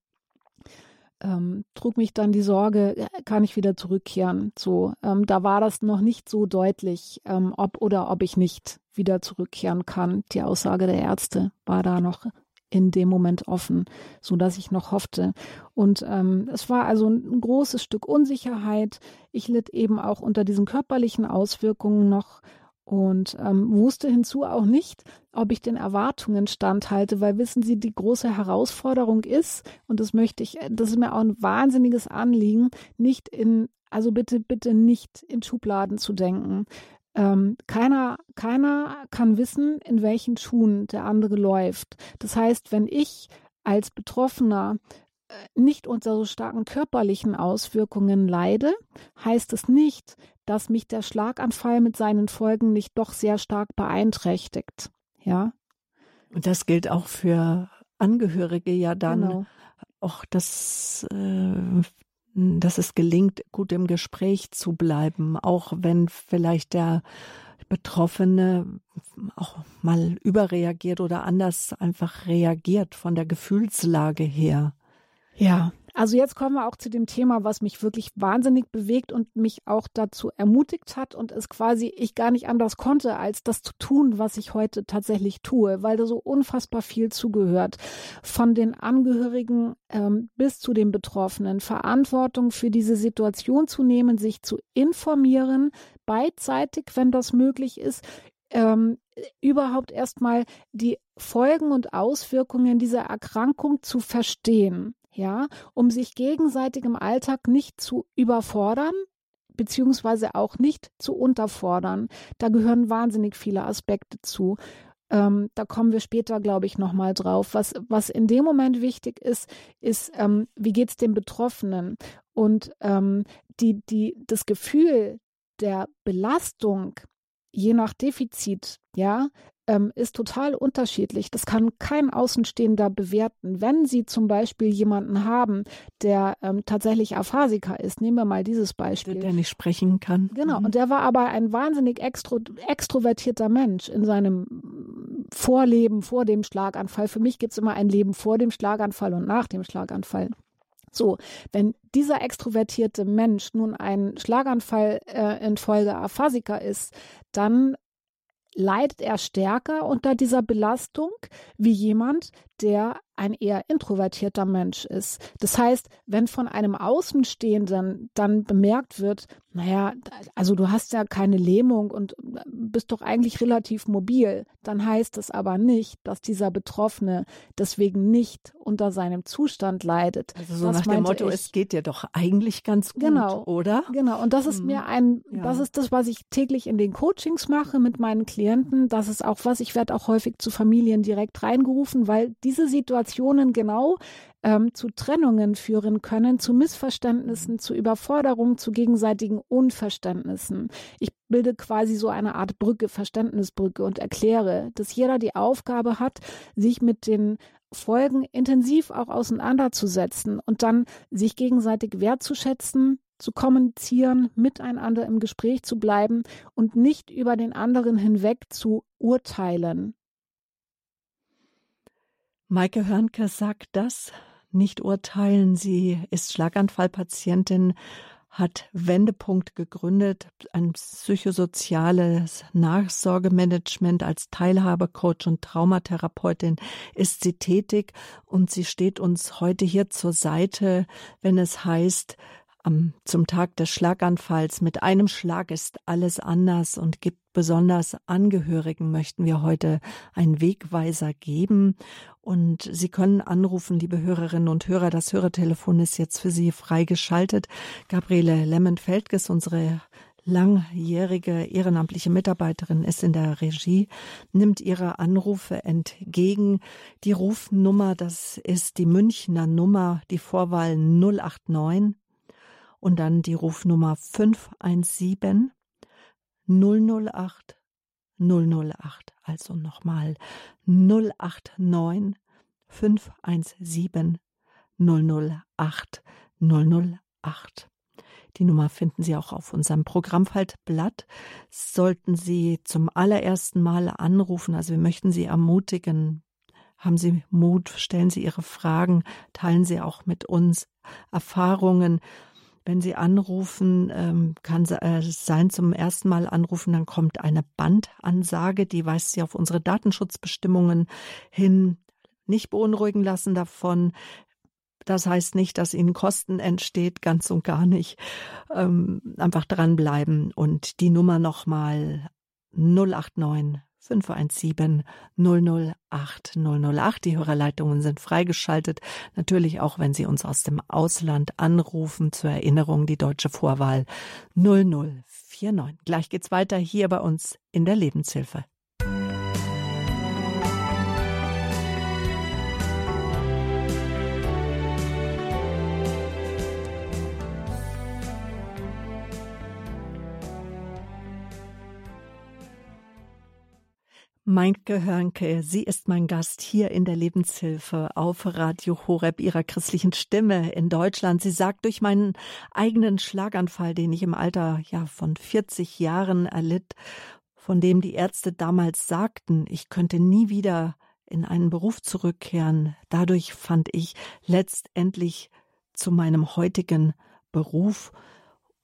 ähm, trug mich dann die Sorge, äh, kann ich wieder zurückkehren? So, ähm, da war das noch nicht so deutlich, ähm, ob oder ob ich nicht wieder zurückkehren kann. Die Aussage der Ärzte war da noch in dem Moment offen, so dass ich noch hoffte. Und ähm, es war also ein großes Stück Unsicherheit. Ich litt eben auch unter diesen körperlichen Auswirkungen noch und ähm, wusste hinzu auch nicht, ob ich den Erwartungen standhalte, weil wissen Sie, die große Herausforderung ist, und das möchte ich, das ist mir auch ein wahnsinniges Anliegen, nicht in, also bitte, bitte nicht in Schubladen zu denken. Ähm, keiner, keiner kann wissen, in welchen Schuhen der andere läuft. Das heißt, wenn ich als Betroffener äh, nicht unter so starken körperlichen Auswirkungen leide, heißt es nicht, dass mich der Schlaganfall mit seinen Folgen nicht doch sehr stark beeinträchtigt. Ja. Und das gilt auch für Angehörige ja dann genau. auch, dass, äh, dass es gelingt, gut im Gespräch zu bleiben, auch wenn vielleicht der Betroffene auch mal überreagiert oder anders einfach reagiert von der Gefühlslage her. Ja, also jetzt kommen wir auch zu dem Thema, was mich wirklich wahnsinnig bewegt und mich auch dazu ermutigt hat und es quasi ich gar nicht anders konnte, als das zu tun, was ich heute tatsächlich tue, weil da so unfassbar viel zugehört. Von den Angehörigen ähm, bis zu den Betroffenen, Verantwortung für diese Situation zu nehmen, sich zu informieren, beidseitig, wenn das möglich ist, ähm, überhaupt erstmal die Folgen und Auswirkungen dieser Erkrankung zu verstehen ja, um sich gegenseitig im Alltag nicht zu überfordern, beziehungsweise auch nicht zu unterfordern. Da gehören wahnsinnig viele Aspekte zu. Ähm, da kommen wir später, glaube ich, nochmal drauf. Was, was in dem Moment wichtig ist, ist, ähm, wie geht es den Betroffenen? Und ähm, die, die, das Gefühl der Belastung, je nach Defizit, ja, ähm, ist total unterschiedlich. Das kann kein Außenstehender bewerten. Wenn Sie zum Beispiel jemanden haben, der ähm, tatsächlich Aphasiker ist, nehmen wir mal dieses Beispiel. Der, der nicht sprechen kann. Genau, mhm. und der war aber ein wahnsinnig extro extrovertierter Mensch in seinem Vorleben, vor dem Schlaganfall. Für mich gibt es immer ein Leben vor dem Schlaganfall und nach dem Schlaganfall. So, wenn dieser extrovertierte Mensch nun ein Schlaganfall äh, infolge Aphasiker ist, dann leidet er stärker unter dieser Belastung wie jemand, der ein eher introvertierter Mensch ist. Das heißt, wenn von einem Außenstehenden dann bemerkt wird, naja, also du hast ja keine Lähmung und bist doch eigentlich relativ mobil, dann heißt das aber nicht, dass dieser Betroffene deswegen nicht unter seinem Zustand leidet. Also so das nach dem Motto, ich. es geht dir doch eigentlich ganz gut, genau, oder? Genau, und das ist hm. mir ein, ja. das ist das, was ich täglich in den Coachings mache mit meinen Klienten. Das ist auch was, ich werde auch häufig zu Familien direkt reingerufen, weil diese Situationen genau ähm, zu Trennungen führen können, zu Missverständnissen, zu Überforderungen, zu gegenseitigen Unverständnissen. Ich bilde quasi so eine Art Brücke, Verständnisbrücke und erkläre, dass jeder die Aufgabe hat, sich mit den Folgen intensiv auch auseinanderzusetzen und dann sich gegenseitig wertzuschätzen, zu kommunizieren, miteinander im Gespräch zu bleiben und nicht über den anderen hinweg zu urteilen. Maike Hörnke sagt das, nicht urteilen. Sie ist Schlaganfallpatientin, hat Wendepunkt gegründet, ein psychosoziales Nachsorgemanagement als Teilhabecoach und Traumatherapeutin ist sie tätig und sie steht uns heute hier zur Seite, wenn es heißt, zum Tag des Schlaganfalls. Mit einem Schlag ist alles anders und gibt besonders Angehörigen möchten wir heute einen Wegweiser geben. Und Sie können anrufen, liebe Hörerinnen und Hörer. Das Hörertelefon ist jetzt für Sie freigeschaltet. Gabriele Lemmenfeldges, unsere langjährige ehrenamtliche Mitarbeiterin ist in der Regie, nimmt ihre Anrufe entgegen. Die Rufnummer, das ist die Münchner Nummer, die Vorwahl 089 und dann die Rufnummer 517 008 008. Also nochmal 089 517 008 008. Die Nummer finden Sie auch auf unserem Programmfaltblatt. Sollten Sie zum allerersten Mal anrufen, also wir möchten Sie ermutigen, haben Sie Mut, stellen Sie Ihre Fragen, teilen Sie auch mit uns Erfahrungen wenn Sie anrufen, ähm, kann es äh, sein, zum ersten Mal anrufen, dann kommt eine Bandansage, die weist Sie auf unsere Datenschutzbestimmungen hin. Nicht beunruhigen lassen davon. Das heißt nicht, dass Ihnen Kosten entsteht, ganz und gar nicht. Ähm, einfach dranbleiben und die Nummer nochmal 089 517 008 008. Die Hörerleitungen sind freigeschaltet. Natürlich auch, wenn Sie uns aus dem Ausland anrufen. Zur Erinnerung die deutsche Vorwahl 0049. Gleich geht's weiter hier bei uns in der Lebenshilfe. Meinke Hörnke, sie ist mein Gast hier in der Lebenshilfe auf Radio Horeb ihrer christlichen Stimme in Deutschland. Sie sagt, durch meinen eigenen Schlaganfall, den ich im Alter ja von 40 Jahren erlitt, von dem die Ärzte damals sagten, ich könnte nie wieder in einen Beruf zurückkehren. Dadurch fand ich letztendlich zu meinem heutigen Beruf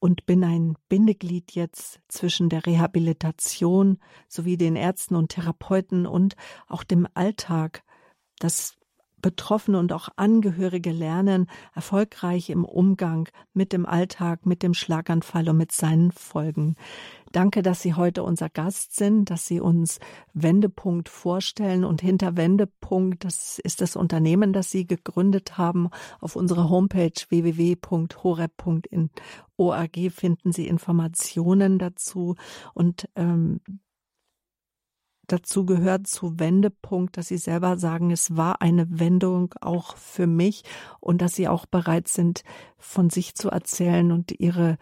und bin ein Bindeglied jetzt zwischen der Rehabilitation sowie den Ärzten und Therapeuten und auch dem Alltag. Das Betroffene und auch Angehörige lernen, erfolgreich im Umgang mit dem Alltag, mit dem Schlaganfall und mit seinen Folgen. Danke, dass Sie heute unser Gast sind, dass Sie uns Wendepunkt vorstellen und hinter Wendepunkt, das ist das Unternehmen, das Sie gegründet haben. Auf unserer Homepage www.horeb.org finden Sie Informationen dazu und ähm, dazu gehört zu Wendepunkt, dass Sie selber sagen, es war eine Wendung auch für mich und dass Sie auch bereit sind, von sich zu erzählen und Ihre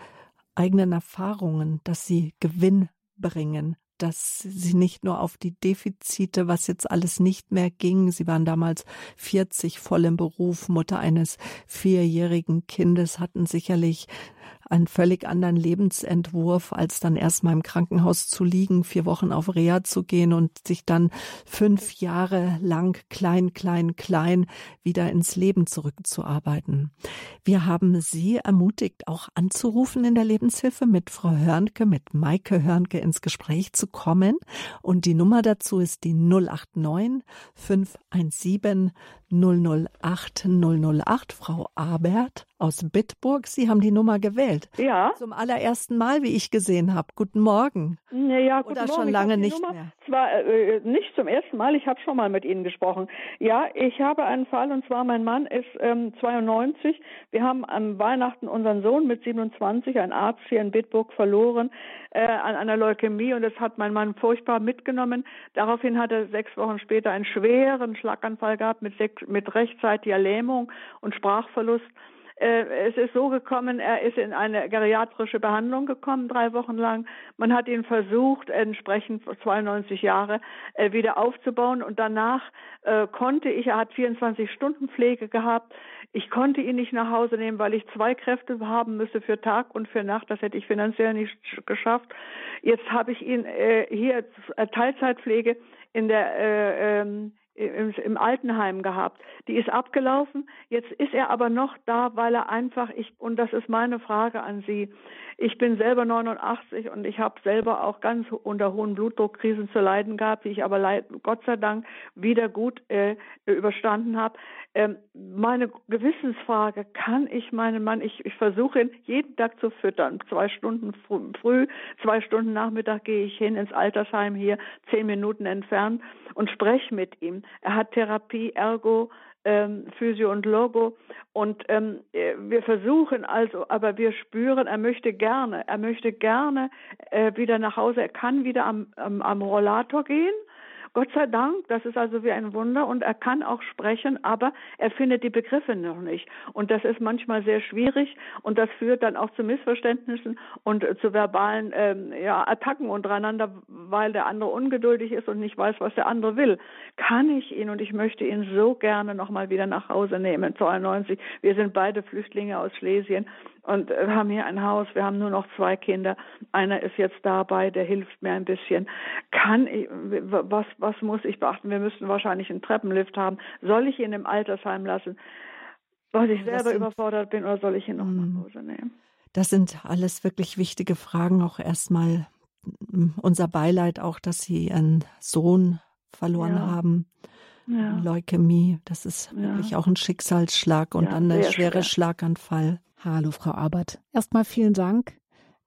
eigenen Erfahrungen, dass Sie Gewinn bringen, dass sie nicht nur auf die Defizite, was jetzt alles nicht mehr ging. Sie waren damals 40 voll im Beruf, Mutter eines vierjährigen Kindes, hatten sicherlich einen völlig anderen Lebensentwurf, als dann erstmal im Krankenhaus zu liegen, vier Wochen auf Reha zu gehen und sich dann fünf Jahre lang klein, klein, klein wieder ins Leben zurückzuarbeiten. Wir haben Sie ermutigt, auch anzurufen in der Lebenshilfe mit Frau Hörnke, mit Maike Hörnke ins Gespräch zu kommen. Und die Nummer dazu ist die 089 517 008 008. Frau Abert aus Bitburg, Sie haben die Nummer gewählt. Ja. Zum allerersten Mal, wie ich gesehen habe. Guten Morgen. Ja, guten Oder Morgen. schon lange nicht Nummer, mehr. Zwar äh, nicht zum ersten Mal, ich habe schon mal mit Ihnen gesprochen. Ja, ich habe einen Fall und zwar mein Mann ist ähm, 92. Wir haben am Weihnachten unseren Sohn mit 27, ein Arzt hier in Bitburg, verloren äh, an einer Leukämie und das hat mein Mann furchtbar mitgenommen. Daraufhin hat er sechs Wochen später einen schweren Schlaganfall gehabt mit, sechs, mit rechtzeitiger Lähmung und Sprachverlust. Äh, es ist so gekommen, er ist in eine geriatrische Behandlung gekommen, drei Wochen lang. Man hat ihn versucht, entsprechend 92 Jahre, äh, wieder aufzubauen und danach äh, konnte ich, er hat 24 Stunden Pflege gehabt, ich konnte ihn nicht nach Hause nehmen, weil ich zwei Kräfte haben müsste für Tag und für Nacht. Das hätte ich finanziell nicht geschafft. Jetzt habe ich ihn hier Teilzeitpflege in der äh, ähm, im, im Altenheim gehabt. Die ist abgelaufen. Jetzt ist er aber noch da, weil er einfach, ich, und das ist meine Frage an Sie. Ich bin selber 89 und ich habe selber auch ganz unter hohen Blutdruckkrisen zu leiden gehabt, die ich aber leid, Gott sei Dank wieder gut äh, überstanden habe. Ähm, meine Gewissensfrage, kann ich meinen Mann, ich, ich versuche ihn jeden Tag zu füttern, zwei Stunden früh, zwei Stunden Nachmittag gehe ich hin ins Altersheim hier, zehn Minuten entfernt und spreche mit ihm. Er hat Therapie, Ergo, ähm, Physio und Logo. Und ähm, äh, wir versuchen also, aber wir spüren, er möchte gerne, er möchte gerne äh, wieder nach Hause. Er kann wieder am, am, am Rollator gehen Gott sei Dank, das ist also wie ein Wunder und er kann auch sprechen, aber er findet die Begriffe noch nicht. Und das ist manchmal sehr schwierig und das führt dann auch zu Missverständnissen und zu verbalen ähm, ja, Attacken untereinander, weil der andere ungeduldig ist und nicht weiß, was der andere will. Kann ich ihn und ich möchte ihn so gerne nochmal wieder nach Hause nehmen, 92. Wir sind beide Flüchtlinge aus Schlesien und wir haben hier ein Haus, wir haben nur noch zwei Kinder. Einer ist jetzt dabei, der hilft mir ein bisschen. Kann ich, was, was muss ich beachten? Wir müssten wahrscheinlich einen Treppenlift haben. Soll ich ihn im Altersheim lassen, weil ich selber sind, überfordert bin, oder soll ich ihn noch nach hm. Hause nehmen? Das sind alles wirklich wichtige Fragen. Auch erstmal hm, unser Beileid auch, dass Sie Ihren Sohn verloren ja. haben. Ja. Leukämie, das ist ja. wirklich auch ein Schicksalsschlag und dann der schwere schwer. Schlaganfall. Hallo, Frau Arbert. Erstmal vielen Dank,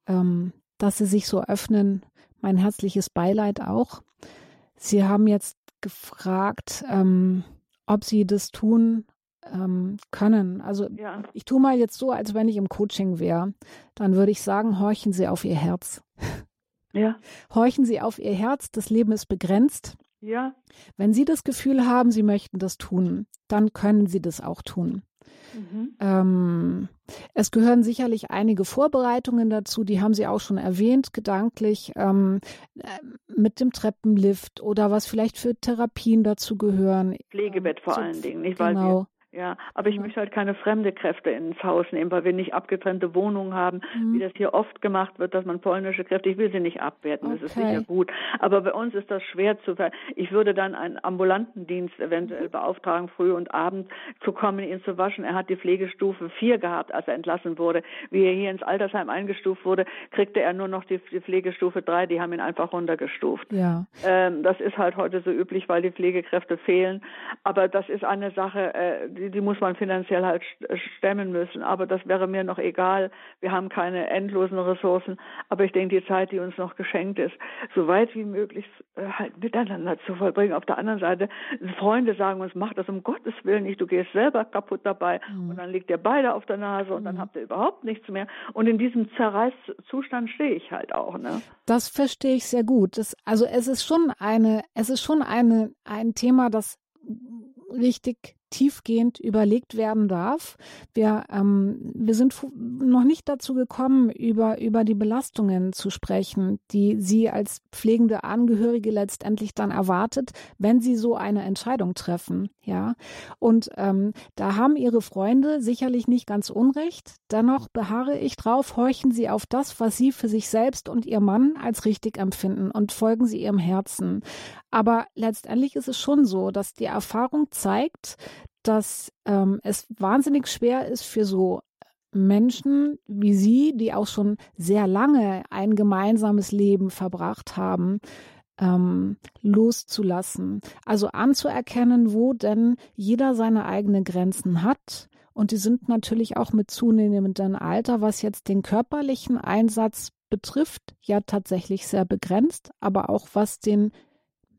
ähm, dass Sie sich so öffnen. Mein herzliches Beileid auch. Sie haben jetzt gefragt, ähm, ob Sie das tun ähm, können. Also ja. ich tue mal jetzt so, als wenn ich im Coaching wäre. Dann würde ich sagen, horchen Sie auf Ihr Herz. Ja. Horchen Sie auf Ihr Herz. Das Leben ist begrenzt. Ja. Wenn Sie das Gefühl haben, Sie möchten das tun, dann können Sie das auch tun. Mhm. Ähm, es gehören sicherlich einige Vorbereitungen dazu, die haben Sie auch schon erwähnt, gedanklich, ähm, äh, mit dem Treppenlift oder was vielleicht für Therapien dazu gehören. Pflegebett vor allen Dingen, nicht genau. weil wir Ja, aber ich möchte halt keine fremde Kräfte ins Haus nehmen, weil wir nicht abgetrennte Wohnungen haben, mhm. wie das hier oft gemacht wird, dass man polnische Kräfte, ich will sie nicht abwerten, okay. das ist sicher gut, aber bei uns ist das schwer zu ver ich würde dann einen ambulanten Dienst eventuell mhm. beauftragen, früh und abend zu kommen, ihn zu waschen. Er hat die Pflegestufe 4 gehabt, als er entlassen wurde. Wie er hier ins Altersheim eingestuft wurde, kriegte er nur noch die, die Pflegestufe 3, die haben ihn einfach runtergestuft. Ja. Ähm, das ist halt heute so üblich, weil die Pflegekräfte fehlen, aber das ist eine Sache, äh, die, die muss man finanziell halt stemmen müssen. Aber das wäre mir noch egal. Wir haben keine endlosen Ressourcen. Aber ich denke, die Zeit, die uns noch geschenkt ist, so weit wie möglich äh, halt miteinander zu vollbringen. Auf der anderen Seite, Freunde sagen uns, mach das um Gottes Willen nicht. Du gehst selber kaputt dabei. Mhm. Und dann liegt ihr beide auf der Nase und mhm. dann habt ihr überhaupt nichts mehr. Und in diesem Zerreißzustand stehe ich halt auch. Ne? Das verstehe ich sehr gut. Das, also es ist schon eine, es ist schon eine, ein Thema, das richtig tiefgehend überlegt werden darf. Wir, ähm, wir sind noch nicht dazu gekommen, über, über die Belastungen zu sprechen, die Sie als pflegende Angehörige letztendlich dann erwartet, wenn Sie so eine Entscheidung treffen. Ja, und ähm, da haben Ihre Freunde sicherlich nicht ganz unrecht. Dennoch beharre ich drauf, horchen Sie auf das, was Sie für sich selbst und Ihr Mann als richtig empfinden und folgen Sie Ihrem Herzen. Aber letztendlich ist es schon so, dass die Erfahrung zeigt, dass ähm, es wahnsinnig schwer ist für so Menschen wie Sie, die auch schon sehr lange ein gemeinsames Leben verbracht haben, ähm, loszulassen. Also anzuerkennen, wo denn jeder seine eigenen Grenzen hat. Und die sind natürlich auch mit zunehmendem Alter, was jetzt den körperlichen Einsatz betrifft, ja tatsächlich sehr begrenzt, aber auch was den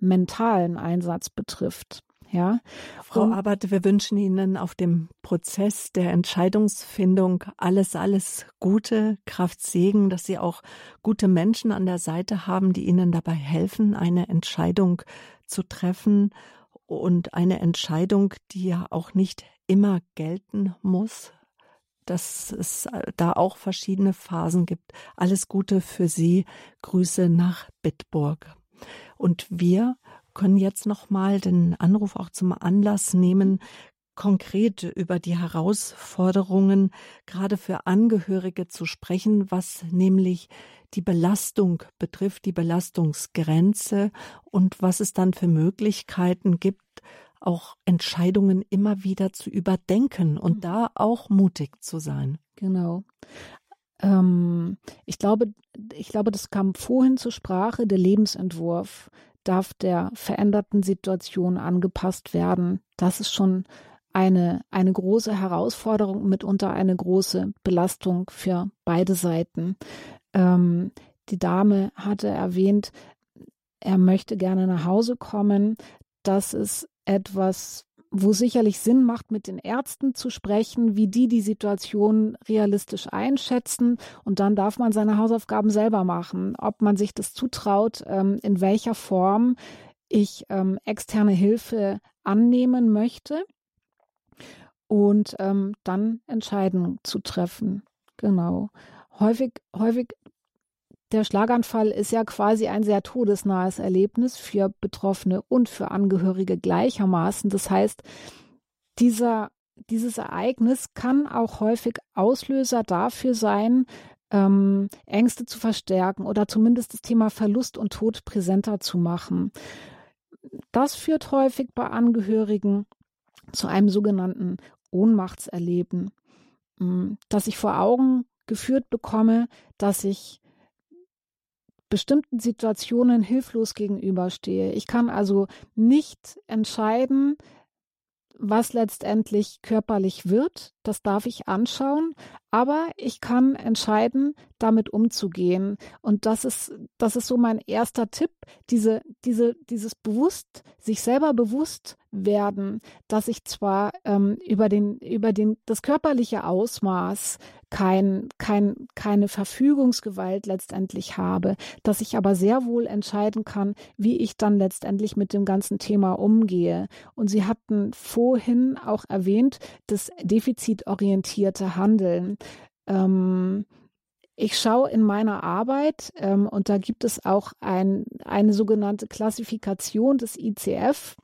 mentalen Einsatz betrifft. Ja. Frau um, Abert, wir wünschen Ihnen auf dem Prozess der Entscheidungsfindung alles, alles Gute, Kraft, Segen, dass Sie auch gute Menschen an der Seite haben, die Ihnen dabei helfen, eine Entscheidung zu treffen und eine Entscheidung, die ja auch nicht immer gelten muss, dass es da auch verschiedene Phasen gibt. Alles Gute für Sie. Grüße nach Bitburg. Und wir können jetzt noch mal den Anruf auch zum Anlass nehmen, konkret über die Herausforderungen gerade für Angehörige zu sprechen, was nämlich die Belastung betrifft, die Belastungsgrenze und was es dann für Möglichkeiten gibt, auch Entscheidungen immer wieder zu überdenken und mhm. da auch mutig zu sein. Genau. Ähm, ich glaube, ich glaube, das kam vorhin zur Sprache, der Lebensentwurf darf der veränderten Situation angepasst werden. Das ist schon eine, eine große Herausforderung, mitunter eine große Belastung für beide Seiten. Ähm, die Dame hatte erwähnt, er möchte gerne nach Hause kommen. Das ist etwas, wo sicherlich Sinn macht, mit den Ärzten zu sprechen, wie die die Situation realistisch einschätzen. Und dann darf man seine Hausaufgaben selber machen, ob man sich das zutraut, ähm, in welcher Form ich ähm, externe Hilfe annehmen möchte und ähm, dann Entscheidungen zu treffen. Genau. Häufig, häufig der Schlaganfall ist ja quasi ein sehr todesnahes Erlebnis für Betroffene und für Angehörige gleichermaßen. Das heißt, dieser, dieses Ereignis kann auch häufig Auslöser dafür sein, ähm, Ängste zu verstärken oder zumindest das Thema Verlust und Tod präsenter zu machen. Das führt häufig bei Angehörigen zu einem sogenannten Ohnmachtserleben, hm, dass ich vor Augen geführt bekomme, dass ich bestimmten Situationen hilflos gegenüberstehe. Ich kann also nicht entscheiden, was letztendlich körperlich wird. Das darf ich anschauen, aber ich kann entscheiden, damit umzugehen. Und das ist, das ist so mein erster Tipp, diese, diese, dieses bewusst, sich selber bewusst werden, dass ich zwar ähm, über den, über den, das körperliche Ausmaß kein, kein, keine Verfügungsgewalt letztendlich habe, dass ich aber sehr wohl entscheiden kann, wie ich dann letztendlich mit dem ganzen Thema umgehe. Und Sie hatten vorhin auch erwähnt, das defizitorientierte Handeln. Ähm, ich schaue in meiner Arbeit ähm, und da gibt es auch ein, eine sogenannte Klassifikation des ICF.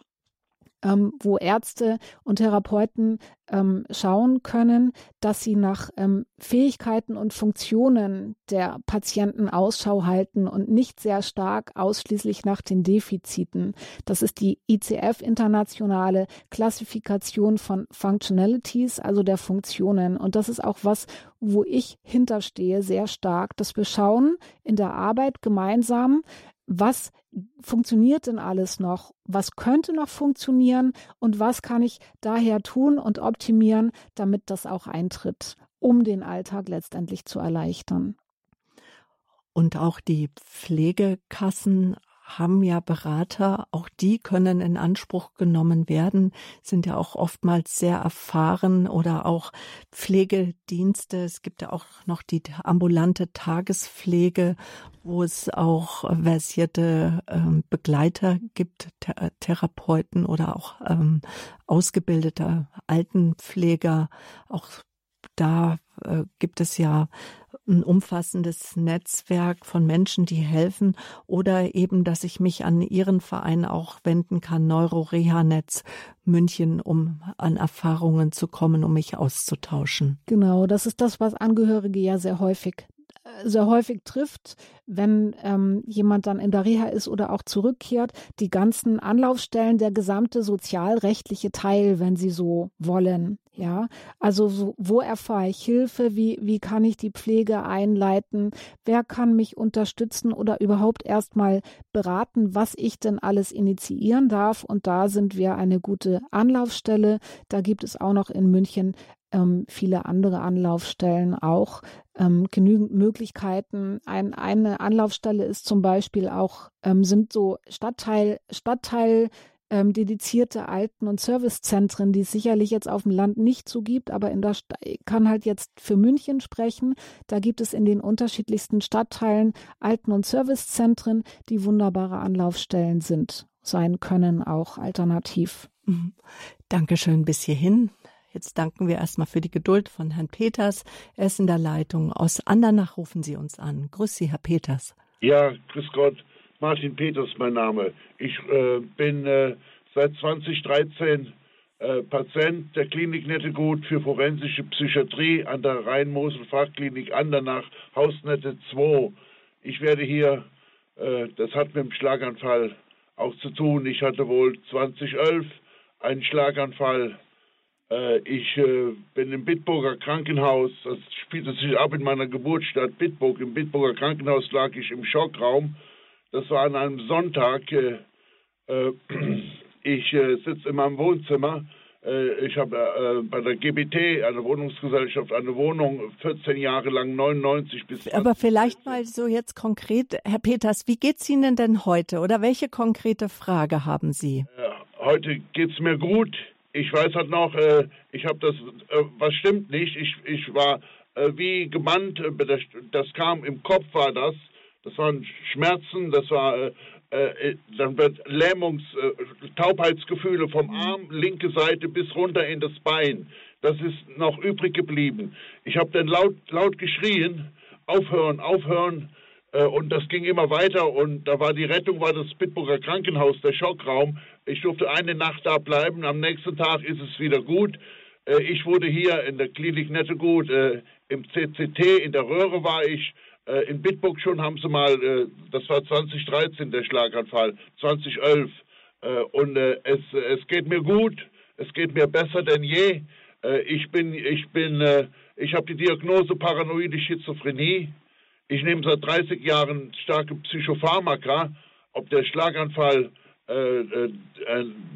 Ähm, wo Ärzte und Therapeuten ähm, schauen können, dass sie nach ähm, Fähigkeiten und Funktionen der Patienten Ausschau halten und nicht sehr stark ausschließlich nach den Defiziten. Das ist die ICF internationale Klassifikation von Functionalities, also der Funktionen. Und das ist auch was, wo ich hinterstehe, sehr stark, dass wir schauen in der Arbeit gemeinsam, was funktioniert denn alles noch? Was könnte noch funktionieren? Und was kann ich daher tun und optimieren, damit das auch eintritt, um den Alltag letztendlich zu erleichtern? Und auch die Pflegekassen haben ja Berater, auch die können in Anspruch genommen werden, sind ja auch oftmals sehr erfahren oder auch Pflegedienste. Es gibt ja auch noch die ambulante Tagespflege, wo es auch versierte ähm, Begleiter gibt, Th Therapeuten oder auch ähm, ausgebildete Altenpfleger. Auch da äh, gibt es ja ein umfassendes Netzwerk von Menschen, die helfen oder eben, dass ich mich an Ihren Verein auch wenden kann, Neuroreha-Netz München, um an Erfahrungen zu kommen, um mich auszutauschen. Genau, das ist das, was Angehörige ja sehr häufig sehr häufig trifft, wenn ähm, jemand dann in der Reha ist oder auch zurückkehrt, die ganzen Anlaufstellen, der gesamte sozialrechtliche Teil, wenn Sie so wollen. Ja, also so, wo erfahre ich Hilfe? Wie, wie kann ich die Pflege einleiten? Wer kann mich unterstützen oder überhaupt erstmal beraten, was ich denn alles initiieren darf? Und da sind wir eine gute Anlaufstelle. Da gibt es auch noch in München ähm, viele andere Anlaufstellen auch ähm, genügend Möglichkeiten. Ein, eine Anlaufstelle ist zum Beispiel auch, ähm, sind so Stadtteil, Stadtteil ähm, dedizierte Alten- und Servicezentren, die es sicherlich jetzt auf dem Land nicht so gibt, aber in der St kann halt jetzt für München sprechen. Da gibt es in den unterschiedlichsten Stadtteilen Alten- und Servicezentren, die wunderbare Anlaufstellen sind, sein können auch alternativ. Mhm. Dankeschön bis hierhin. Jetzt danken wir erstmal für die Geduld von Herrn Peters. Er ist in der Leitung. Aus Andernach rufen Sie uns an. Grüß Sie, Herr Peters. Ja, grüß Gott. Martin Peters mein Name. Ich äh, bin äh, seit 2013 äh, Patient der Klinik Nettegut für forensische Psychiatrie an der Rhein-Mosel-Fachklinik Andernach, Hausnette 2. Ich werde hier, äh, das hat mit dem Schlaganfall auch zu tun. Ich hatte wohl 2011 einen Schlaganfall äh, ich äh, bin im Bitburger Krankenhaus, das spielte sich ab in meiner Geburtsstadt Bitburg. Im Bitburger Krankenhaus lag ich im Schockraum. Das war an einem Sonntag. Äh, ich sitze in meinem Wohnzimmer. Ich habe bei der GBT, einer Wohnungsgesellschaft, eine Wohnung 14 Jahre lang, 99 bis. 20. Aber vielleicht mal so jetzt konkret, Herr Peters, wie geht es Ihnen denn heute oder welche konkrete Frage haben Sie? Heute geht es mir gut ich weiß halt noch, äh, ich habe das, äh, was stimmt nicht, ich, ich war äh, wie gebannt, äh, das, kam im Kopf, war das, das waren Schmerzen, das war, äh, äh, dann wird Lähmungs-, Taubheitsgefühle vom mhm. Arm, linke Seite bis runter in das Bein, das ist noch übrig geblieben. Ich habe dann laut, laut geschrien, aufhören, aufhören, und das ging immer weiter und da war die Rettung, war das Bitburger Krankenhaus, der Schockraum. Ich durfte eine Nacht da bleiben. Am nächsten Tag ist es wieder gut. Äh, ich wurde hier in der Klinik Nettegut äh, im CCT, in der Röhre war ich. Äh, in Bitburg schon haben sie mal, das war 2013 der Schlaganfall, 2011. Und es, es geht mir gut, es geht mir besser denn je. Ich bin, ich bin, ich habe die Diagnose paranoide Schizophrenie. Ich nehme seit 30 Jahren starke Psychopharmaka. Ob der Schlaganfall äh, äh,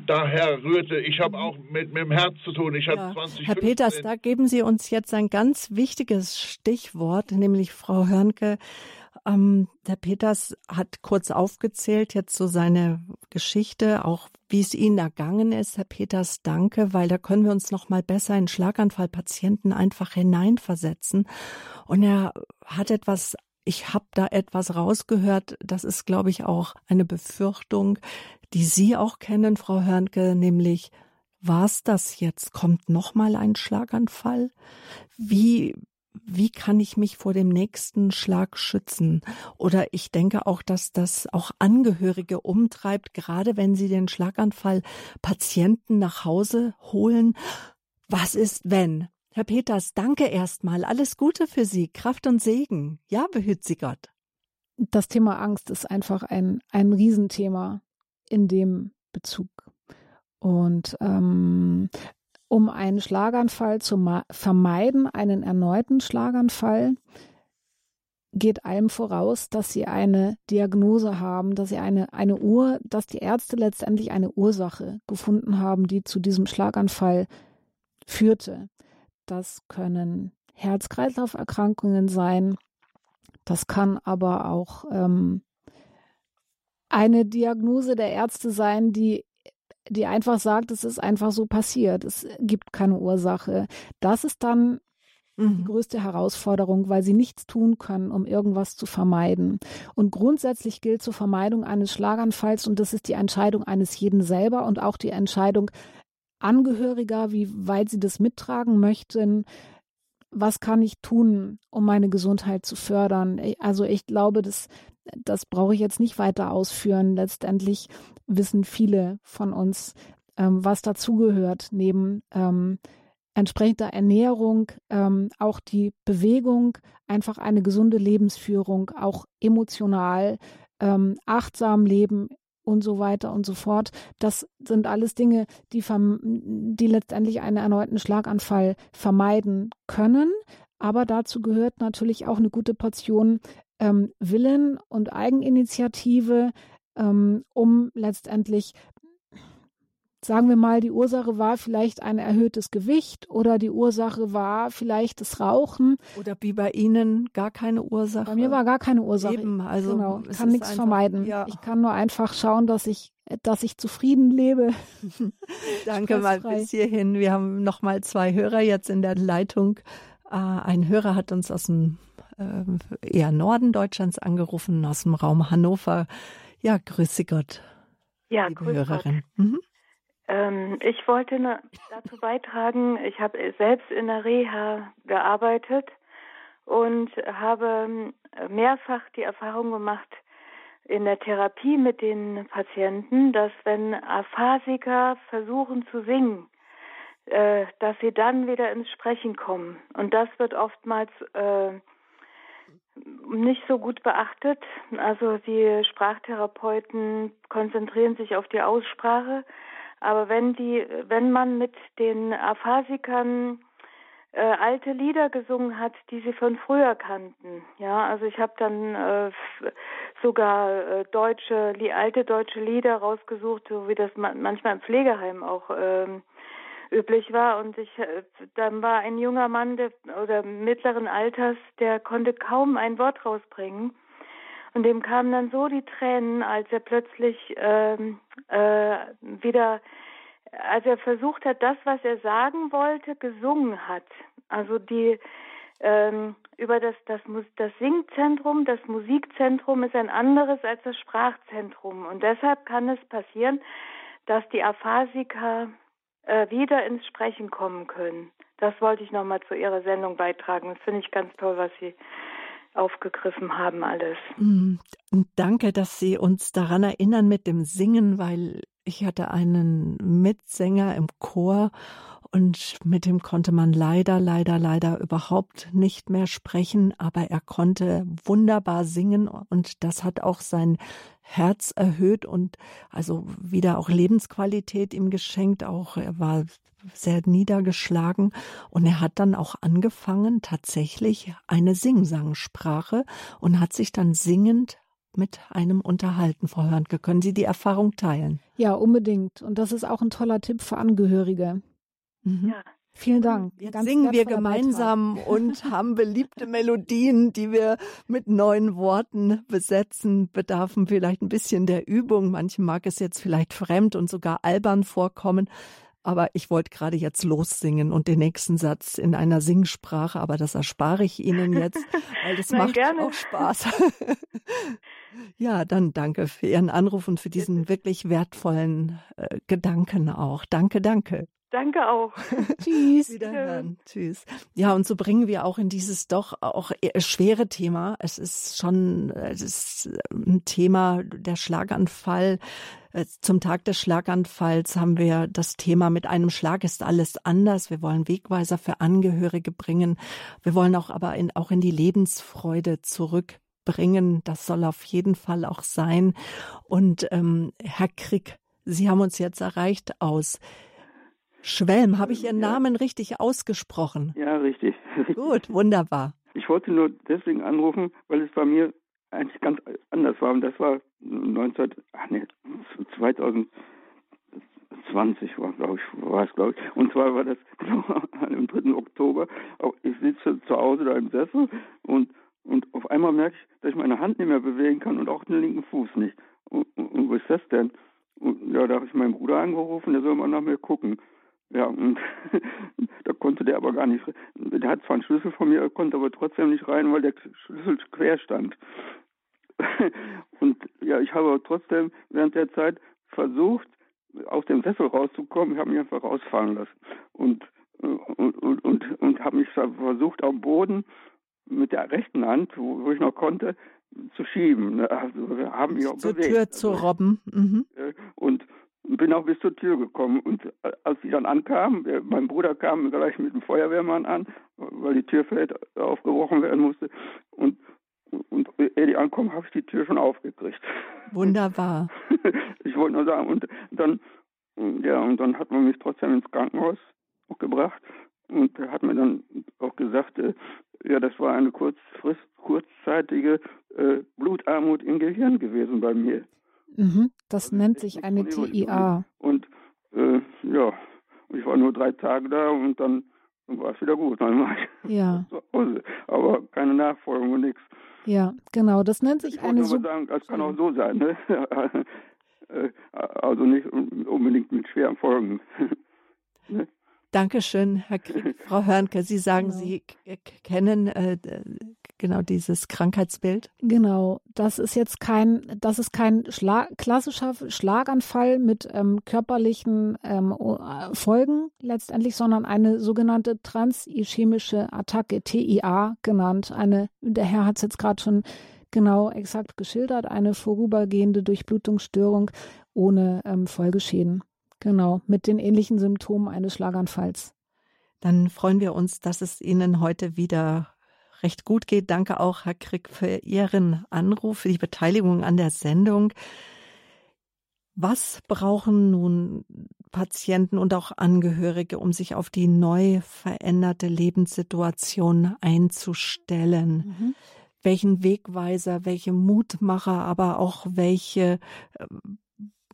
daher rührte, ich habe auch mit, mit dem Herz zu tun. Ich ja. 20 Herr Peters, da geben Sie uns jetzt ein ganz wichtiges Stichwort, nämlich Frau Hörnke. Ähm, Herr Peters hat kurz aufgezählt, jetzt so seine Geschichte, auch wie es Ihnen ergangen ist. Herr Peters, danke, weil da können wir uns noch mal besser in Schlaganfallpatienten einfach hineinversetzen. Und er hat etwas ich habe da etwas rausgehört, das ist, glaube ich, auch eine Befürchtung, die Sie auch kennen, Frau Hörnke, nämlich war's das jetzt? Kommt noch mal ein Schlaganfall? Wie wie kann ich mich vor dem nächsten Schlag schützen? Oder ich denke auch, dass das auch Angehörige umtreibt, gerade wenn sie den Schlaganfall Patienten nach Hause holen. Was ist wenn? Herr Peters, danke erstmal. Alles Gute für Sie. Kraft und Segen. Ja, behüt Sie Gott. Das Thema Angst ist einfach ein, ein Riesenthema in dem Bezug. Und ähm, um einen Schlaganfall zu vermeiden, einen erneuten Schlaganfall, geht allem voraus, dass sie eine Diagnose haben, dass sie eine, eine Uhr, dass die Ärzte letztendlich eine Ursache gefunden haben, die zu diesem Schlaganfall führte. Das können Herz-Kreislauf-Erkrankungen sein. Das kann aber auch ähm, eine Diagnose der Ärzte sein, die die einfach sagt, es ist einfach so passiert. Es gibt keine Ursache. Das ist dann mhm. die größte Herausforderung, weil sie nichts tun können, um irgendwas zu vermeiden. Und grundsätzlich gilt zur Vermeidung eines Schlaganfalls, und das ist die Entscheidung eines jeden selber und auch die Entscheidung Angehöriger, wie weit sie das mittragen möchten. Was kann ich tun, um meine Gesundheit zu fördern? Also ich glaube, das, das brauche ich jetzt nicht weiter ausführen. Letztendlich wissen viele von uns, ähm, was dazugehört, neben ähm, entsprechender Ernährung, ähm, auch die Bewegung, einfach eine gesunde Lebensführung, auch emotional, ähm, achtsam leben und so weiter und so fort. Das sind alles Dinge, die, die letztendlich einen erneuten Schlaganfall vermeiden können. Aber dazu gehört natürlich auch eine gute Portion ähm, Willen und Eigeninitiative, ähm, um letztendlich sagen wir mal, die Ursache war vielleicht ein erhöhtes Gewicht oder die Ursache war vielleicht das Rauchen. Oder wie bei Ihnen gar keine Ursache. Bei mir war gar keine Ursache. Eben, also genau, kann nichts einfach, vermeiden. Ja. Ich kann nur einfach schauen, dass ich, dass ich zufrieden lebe. Danke mal bis hierhin. Wir haben noch mal zwei Hörer jetzt in der Leitung. Äh, ein Hörer hat uns aus dem eher Norden Deutschlands angerufen, aus dem Raum Hannover. Ja, grüße Gott. Ja, liebe Hörerin. Mhm. Ähm, ich wollte ne, dazu beitragen, ich habe selbst in der Reha gearbeitet und habe äh, mehrfach die Erfahrung gemacht in der Therapie mit den Patienten, dass wenn Aphasiker versuchen zu singen, äh, dass sie dann wieder ins Sprechen kommen. Und das wird oftmals äh, nicht so gut beachtet. Also die Sprachtherapeuten konzentrieren sich auf die Aussprache, aber wenn die, wenn man mit den Aphasikern äh, alte Lieder gesungen hat, die sie von früher kannten, ja, also ich habe dann äh, sogar äh, deutsche, alte deutsche Lieder rausgesucht, so wie das manchmal im Pflegeheim auch ähm, üblich war. Und ich, äh, dann war ein junger Mann der, oder mittleren Alters, der konnte kaum ein Wort rausbringen. Und dem kamen dann so die Tränen, als er plötzlich ähm, äh, wieder, als er versucht hat, das, was er sagen wollte, gesungen hat. Also die ähm, über das, das, das Singzentrum, das Musikzentrum ist ein anderes als das Sprachzentrum. Und deshalb kann es passieren, dass die Aphasiker äh, wieder ins Sprechen kommen können. Das wollte ich nochmal zu Ihrer Sendung beitragen. Das finde ich ganz toll, was Sie aufgegriffen haben alles. Mm, danke, dass Sie uns daran erinnern mit dem Singen, weil ich hatte einen Mitsänger im Chor und mit dem konnte man leider, leider, leider überhaupt nicht mehr sprechen, aber er konnte wunderbar singen und das hat auch sein Herz erhöht und also wieder auch Lebensqualität ihm geschenkt. Auch er war sehr niedergeschlagen und er hat dann auch angefangen tatsächlich eine Singsangsprache und hat sich dann singend mit einem unterhalten, Frau Hörnke. Können Sie die Erfahrung teilen? Ja, unbedingt. Und das ist auch ein toller Tipp für Angehörige. Mhm. Ja. Vielen Dank. Jetzt Ganz singen wir gemeinsam Beitrag. und haben beliebte Melodien, die wir mit neuen Worten besetzen, bedarfen vielleicht ein bisschen der Übung. Manchen mag es jetzt vielleicht fremd und sogar albern vorkommen. Aber ich wollte gerade jetzt lossingen und den nächsten Satz in einer Singsprache, aber das erspare ich Ihnen jetzt, weil das Nein, macht gerne. auch Spaß. ja, dann danke für Ihren Anruf und für diesen wirklich wertvollen äh, Gedanken auch. Danke, danke. Danke auch. Tschüss. Wiederhören. Tschüss. Ja, und so bringen wir auch in dieses doch auch schwere Thema. Es ist schon, es ist ein Thema, der Schlaganfall. Äh, zum Tag des Schlaganfalls haben wir das Thema mit einem Schlag ist alles anders. Wir wollen Wegweiser für Angehörige bringen. Wir wollen auch aber in, auch in die Lebensfreude zurückbringen. Das soll auf jeden Fall auch sein. Und ähm, Herr Krieg, Sie haben uns jetzt erreicht aus Schwelm, habe ich Ihren Namen richtig ausgesprochen? Ja, richtig. Gut, wunderbar. Ich wollte nur deswegen anrufen, weil es bei mir eigentlich ganz anders war. Und das war 19, ach nee, 2020 war, glaube ich, war es, glaube ich. Und zwar war das am 3. Oktober. Ich sitze zu Hause da im Sessel und, und auf einmal merke ich, dass ich meine Hand nicht mehr bewegen kann und auch den linken Fuß nicht. Und, und, und wo ist das denn? Und ja, da habe ich meinen Bruder angerufen, der soll mal nach mir gucken. Ja, und da konnte der aber gar nicht, der hat zwar einen Schlüssel von mir, konnte aber trotzdem nicht rein, weil der Schlüssel quer stand. Und ja, ich habe trotzdem während der Zeit versucht, aus dem Sessel rauszukommen. Ich habe mich einfach rausfahren lassen und, und, und, und, und habe mich versucht, am Boden mit der rechten Hand, wo, wo ich noch konnte, zu schieben. Also wir haben mich auch Zur bewegt. Tür zu robben. Mhm. Und bin auch bis zur Tür gekommen. Und äh, als sie dann ankam, mein Bruder kam gleich mit dem Feuerwehrmann an, weil die Tür vielleicht aufgebrochen werden musste. Und, und ehe die ankommen, habe ich die Tür schon aufgekriegt. Wunderbar. ich wollte nur sagen, und dann, ja, und dann hat man mich trotzdem ins Krankenhaus gebracht und hat mir dann auch gesagt, äh, ja, das war eine kurzfrist, kurzzeitige äh, Blutarmut im Gehirn gewesen bei mir. Mhm, das nennt sich eine TIA. Und äh, ja, ich war nur drei Tage da und dann, dann war es wieder gut. Dann war ich ja. zu Hause. Aber keine Nachfolgung und nichts. Ja, genau, das nennt sich ich eine. Ich sagen, das kann auch so sein. Ne? Äh, also nicht unbedingt mit schweren Folgen. ne? Dankeschön, Herr Krieg. Frau Hörnke, Sie sagen, genau. Sie kennen äh, genau dieses Krankheitsbild. Genau, das ist jetzt kein, das ist kein Schla klassischer Schlaganfall mit ähm, körperlichen ähm, Folgen letztendlich, sondern eine sogenannte transischemische Attacke, TIA genannt. Eine, der Herr hat es jetzt gerade schon genau exakt geschildert, eine vorübergehende Durchblutungsstörung ohne ähm, Folgeschäden. Genau, mit den ähnlichen Symptomen eines Schlaganfalls. Dann freuen wir uns, dass es Ihnen heute wieder recht gut geht. Danke auch, Herr Krieg, für Ihren Anruf, für die Beteiligung an der Sendung. Was brauchen nun Patienten und auch Angehörige, um sich auf die neu veränderte Lebenssituation einzustellen? Mhm. Welchen Wegweiser, welche Mutmacher, aber auch welche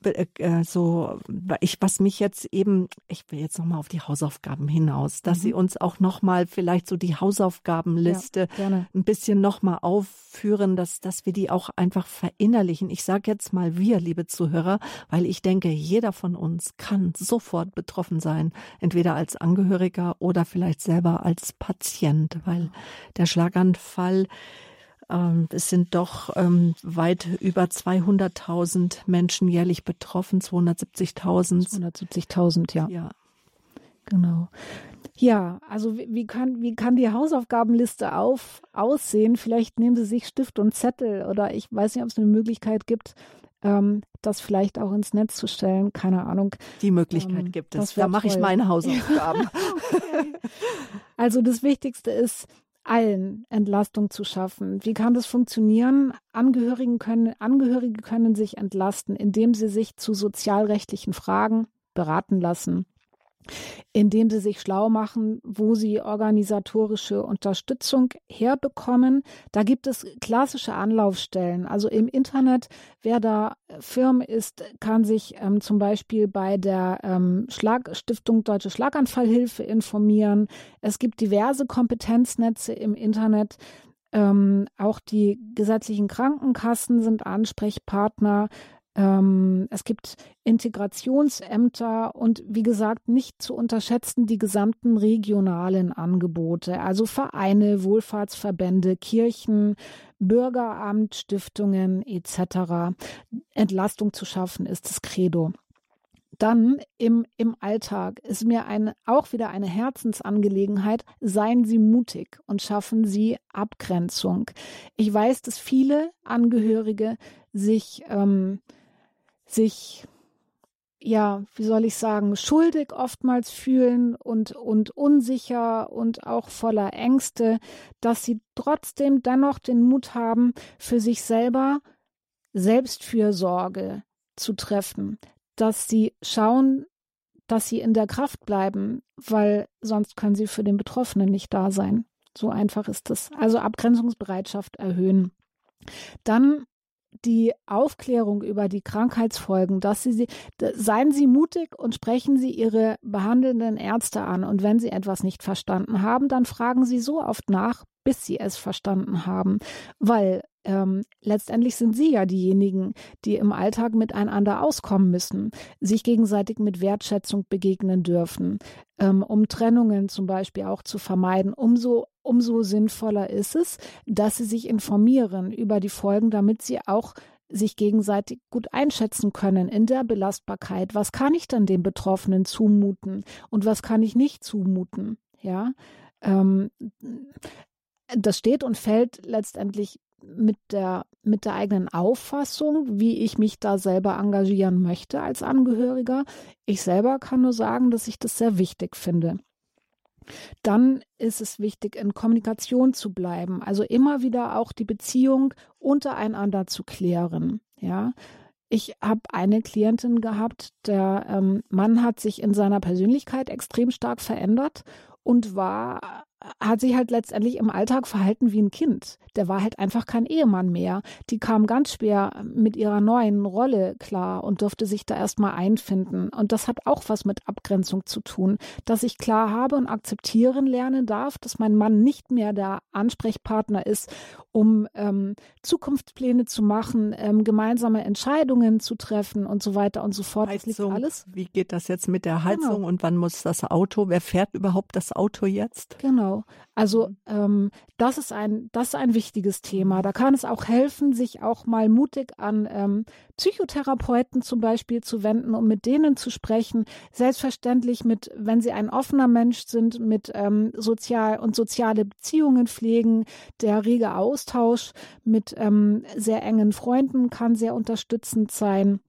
äh, äh, so, ich, was mich jetzt eben, ich will jetzt nochmal auf die Hausaufgaben hinaus, dass mhm. Sie uns auch nochmal vielleicht so die Hausaufgabenliste ja, ein bisschen nochmal aufführen, dass, dass wir die auch einfach verinnerlichen. Ich sage jetzt mal wir, liebe Zuhörer, weil ich denke, jeder von uns kann sofort betroffen sein, entweder als Angehöriger oder vielleicht selber als Patient, weil der Schlaganfall es sind doch ähm, weit über 200.000 Menschen jährlich betroffen, 270.000. 270.000, ja. Ja. Genau. Ja, also wie kann, wie kann die Hausaufgabenliste auf, aussehen? Vielleicht nehmen Sie sich Stift und Zettel oder ich weiß nicht, ob es eine Möglichkeit gibt, ähm, das vielleicht auch ins Netz zu stellen. Keine Ahnung. Die Möglichkeit ähm, gibt es. Da mache ich meine Hausaufgaben. okay. Also das Wichtigste ist, allen Entlastung zu schaffen. Wie kann das funktionieren? Angehörigen können, Angehörige können sich entlasten, indem sie sich zu sozialrechtlichen Fragen beraten lassen indem sie sich schlau machen, wo sie organisatorische Unterstützung herbekommen. Da gibt es klassische Anlaufstellen. Also im Internet, wer da firm ist, kann sich ähm, zum Beispiel bei der ähm, Schlag Stiftung Deutsche Schlaganfallhilfe informieren. Es gibt diverse Kompetenznetze im Internet. Ähm, auch die gesetzlichen Krankenkassen sind Ansprechpartner. Ähm, es gibt Integrationsämter und wie gesagt, nicht zu unterschätzen die gesamten regionalen Angebote, also Vereine, Wohlfahrtsverbände, Kirchen, Bürgeramt, Stiftungen etc. Entlastung zu schaffen ist das Credo. dann im, im Alltag ist mir eine, auch wieder eine Herzensangelegenheit. Seien Sie mutig und schaffen Sie Abgrenzung. Ich weiß, dass viele Angehörige sich, ähm, sich ja, wie soll ich sagen, schuldig oftmals fühlen und, und unsicher und auch voller Ängste, dass sie trotzdem dennoch den Mut haben, für sich selber Selbstfürsorge zu treffen, dass sie schauen, dass sie in der Kraft bleiben, weil sonst können sie für den Betroffenen nicht da sein. So einfach ist es. Also Abgrenzungsbereitschaft erhöhen. Dann die Aufklärung über die Krankheitsfolgen, dass sie, seien Sie mutig und sprechen Sie Ihre behandelnden Ärzte an. Und wenn Sie etwas nicht verstanden haben, dann fragen Sie so oft nach, bis Sie es verstanden haben. Weil ähm, letztendlich sind sie ja diejenigen, die im Alltag miteinander auskommen müssen, sich gegenseitig mit Wertschätzung begegnen dürfen, ähm, um Trennungen zum Beispiel auch zu vermeiden. Umso, umso sinnvoller ist es, dass sie sich informieren über die Folgen, damit sie auch sich gegenseitig gut einschätzen können in der Belastbarkeit. Was kann ich denn dem Betroffenen zumuten und was kann ich nicht zumuten? Ja, ähm, das steht und fällt letztendlich mit der, mit der eigenen Auffassung, wie ich mich da selber engagieren möchte als Angehöriger. Ich selber kann nur sagen, dass ich das sehr wichtig finde. Dann ist es wichtig, in Kommunikation zu bleiben, also immer wieder auch die Beziehung untereinander zu klären. Ja, ich habe eine Klientin gehabt, der ähm, Mann hat sich in seiner Persönlichkeit extrem stark verändert und war hat sich halt letztendlich im Alltag verhalten wie ein Kind. Der war halt einfach kein Ehemann mehr. Die kam ganz schwer mit ihrer neuen Rolle klar und durfte sich da erstmal einfinden. Und das hat auch was mit Abgrenzung zu tun, dass ich klar habe und akzeptieren lernen darf, dass mein Mann nicht mehr der Ansprechpartner ist, um ähm, Zukunftspläne zu machen, ähm, gemeinsame Entscheidungen zu treffen und so weiter und so fort. Heizung, alles. Wie geht das jetzt mit der Heizung genau. und wann muss das Auto? Wer fährt überhaupt das Auto jetzt? Genau. Genau. Also mhm. ähm, das ist ein das ist ein wichtiges Thema. Da kann es auch helfen, sich auch mal mutig an ähm, Psychotherapeuten zum Beispiel zu wenden, um mit denen zu sprechen. Selbstverständlich mit, wenn sie ein offener Mensch sind, mit ähm, sozial und soziale Beziehungen pflegen. Der rege Austausch mit ähm, sehr engen Freunden kann sehr unterstützend sein.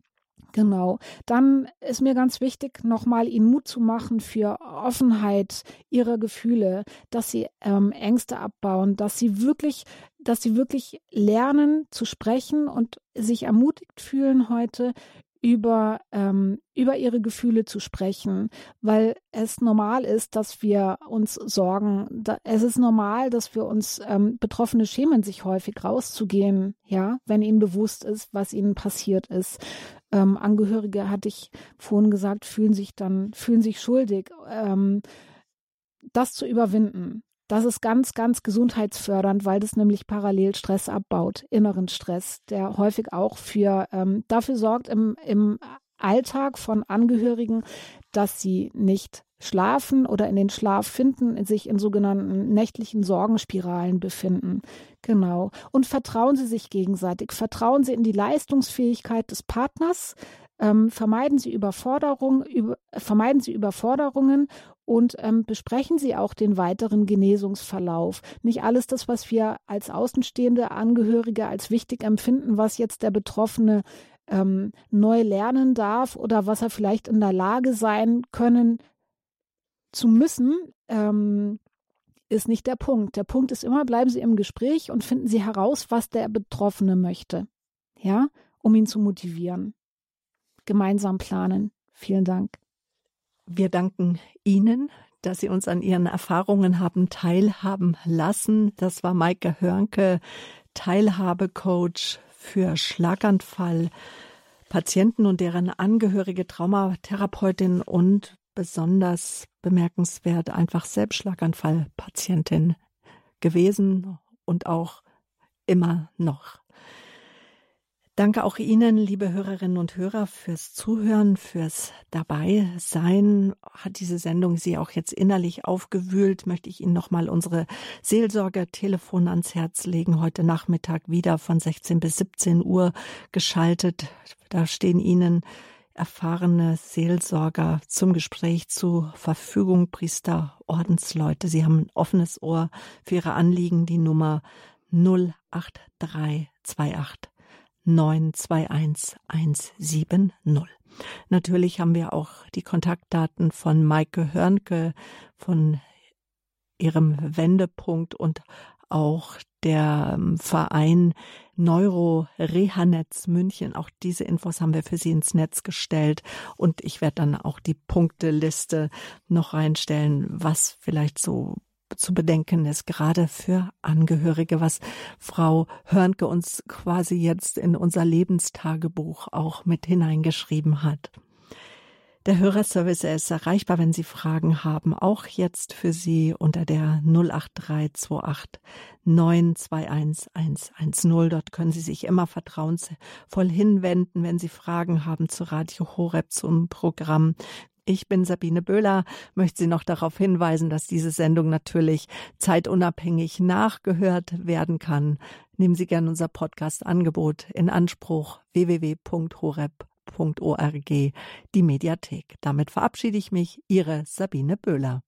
Genau. Dann ist mir ganz wichtig, nochmal ihnen Mut zu machen für Offenheit ihrer Gefühle, dass sie ähm, Ängste abbauen, dass sie wirklich, dass sie wirklich lernen zu sprechen und sich ermutigt fühlen heute über, ähm, über ihre Gefühle zu sprechen, weil es normal ist, dass wir uns sorgen. Da, es ist normal, dass wir uns ähm, Betroffene schämen, sich häufig rauszugehen, ja, wenn ihnen bewusst ist, was ihnen passiert ist. Ähm, Angehörige, hatte ich vorhin gesagt, fühlen sich dann, fühlen sich schuldig. Ähm, das zu überwinden, das ist ganz, ganz gesundheitsfördernd, weil das nämlich parallel Stress abbaut, inneren Stress, der häufig auch für ähm, dafür sorgt im, im Alltag von Angehörigen, dass sie nicht schlafen oder in den Schlaf finden, sich in sogenannten nächtlichen Sorgenspiralen befinden. Genau. Und vertrauen Sie sich gegenseitig. Vertrauen Sie in die Leistungsfähigkeit des Partners. Ähm, vermeiden Sie Überforderung, über, vermeiden Sie Überforderungen und ähm, besprechen Sie auch den weiteren Genesungsverlauf. Nicht alles das, was wir als außenstehende Angehörige als wichtig empfinden, was jetzt der Betroffene ähm, neu lernen darf oder was er vielleicht in der Lage sein können zu müssen, ähm, ist nicht der Punkt. Der Punkt ist immer, bleiben Sie im Gespräch und finden Sie heraus, was der Betroffene möchte. Ja, um ihn zu motivieren. Gemeinsam planen. Vielen Dank. Wir danken Ihnen, dass Sie uns an Ihren Erfahrungen haben teilhaben lassen. Das war Maike Hörnke, Teilhabecoach für Schlaganfall, Patienten und deren Angehörige, Traumatherapeutin und besonders bemerkenswert einfach Selbstschlaganfallpatientin gewesen und auch immer noch. Danke auch Ihnen, liebe Hörerinnen und Hörer, fürs Zuhören, fürs Dabeisein. Hat diese Sendung Sie auch jetzt innerlich aufgewühlt, möchte ich Ihnen nochmal unsere Seelsorger-Telefon ans Herz legen. Heute Nachmittag wieder von 16 bis 17 Uhr geschaltet. Da stehen Ihnen erfahrene Seelsorger zum Gespräch zur Verfügung, Priester, Ordensleute. Sie haben ein offenes Ohr für Ihre Anliegen. Die Nummer 08328 921 170. Natürlich haben wir auch die Kontaktdaten von Maike Hörnke, von ihrem Wendepunkt und auch der ähm, Verein Neuro Rehanetz München. Auch diese Infos haben wir für Sie ins Netz gestellt und ich werde dann auch die Punkteliste noch reinstellen, was vielleicht so zu bedenken ist, gerade für Angehörige, was Frau Hörnke uns quasi jetzt in unser Lebenstagebuch auch mit hineingeschrieben hat. Der Hörerservice ist erreichbar, wenn Sie Fragen haben, auch jetzt für Sie unter der 08328 921 110. Dort können Sie sich immer vertrauensvoll hinwenden, wenn Sie Fragen haben zu Radio Horeb, zum Programm. Ich bin Sabine Böhler, möchte Sie noch darauf hinweisen, dass diese Sendung natürlich zeitunabhängig nachgehört werden kann. Nehmen Sie gerne unser Podcast-Angebot in Anspruch www.horeb.org die Mediathek. Damit verabschiede ich mich, Ihre Sabine Böhler.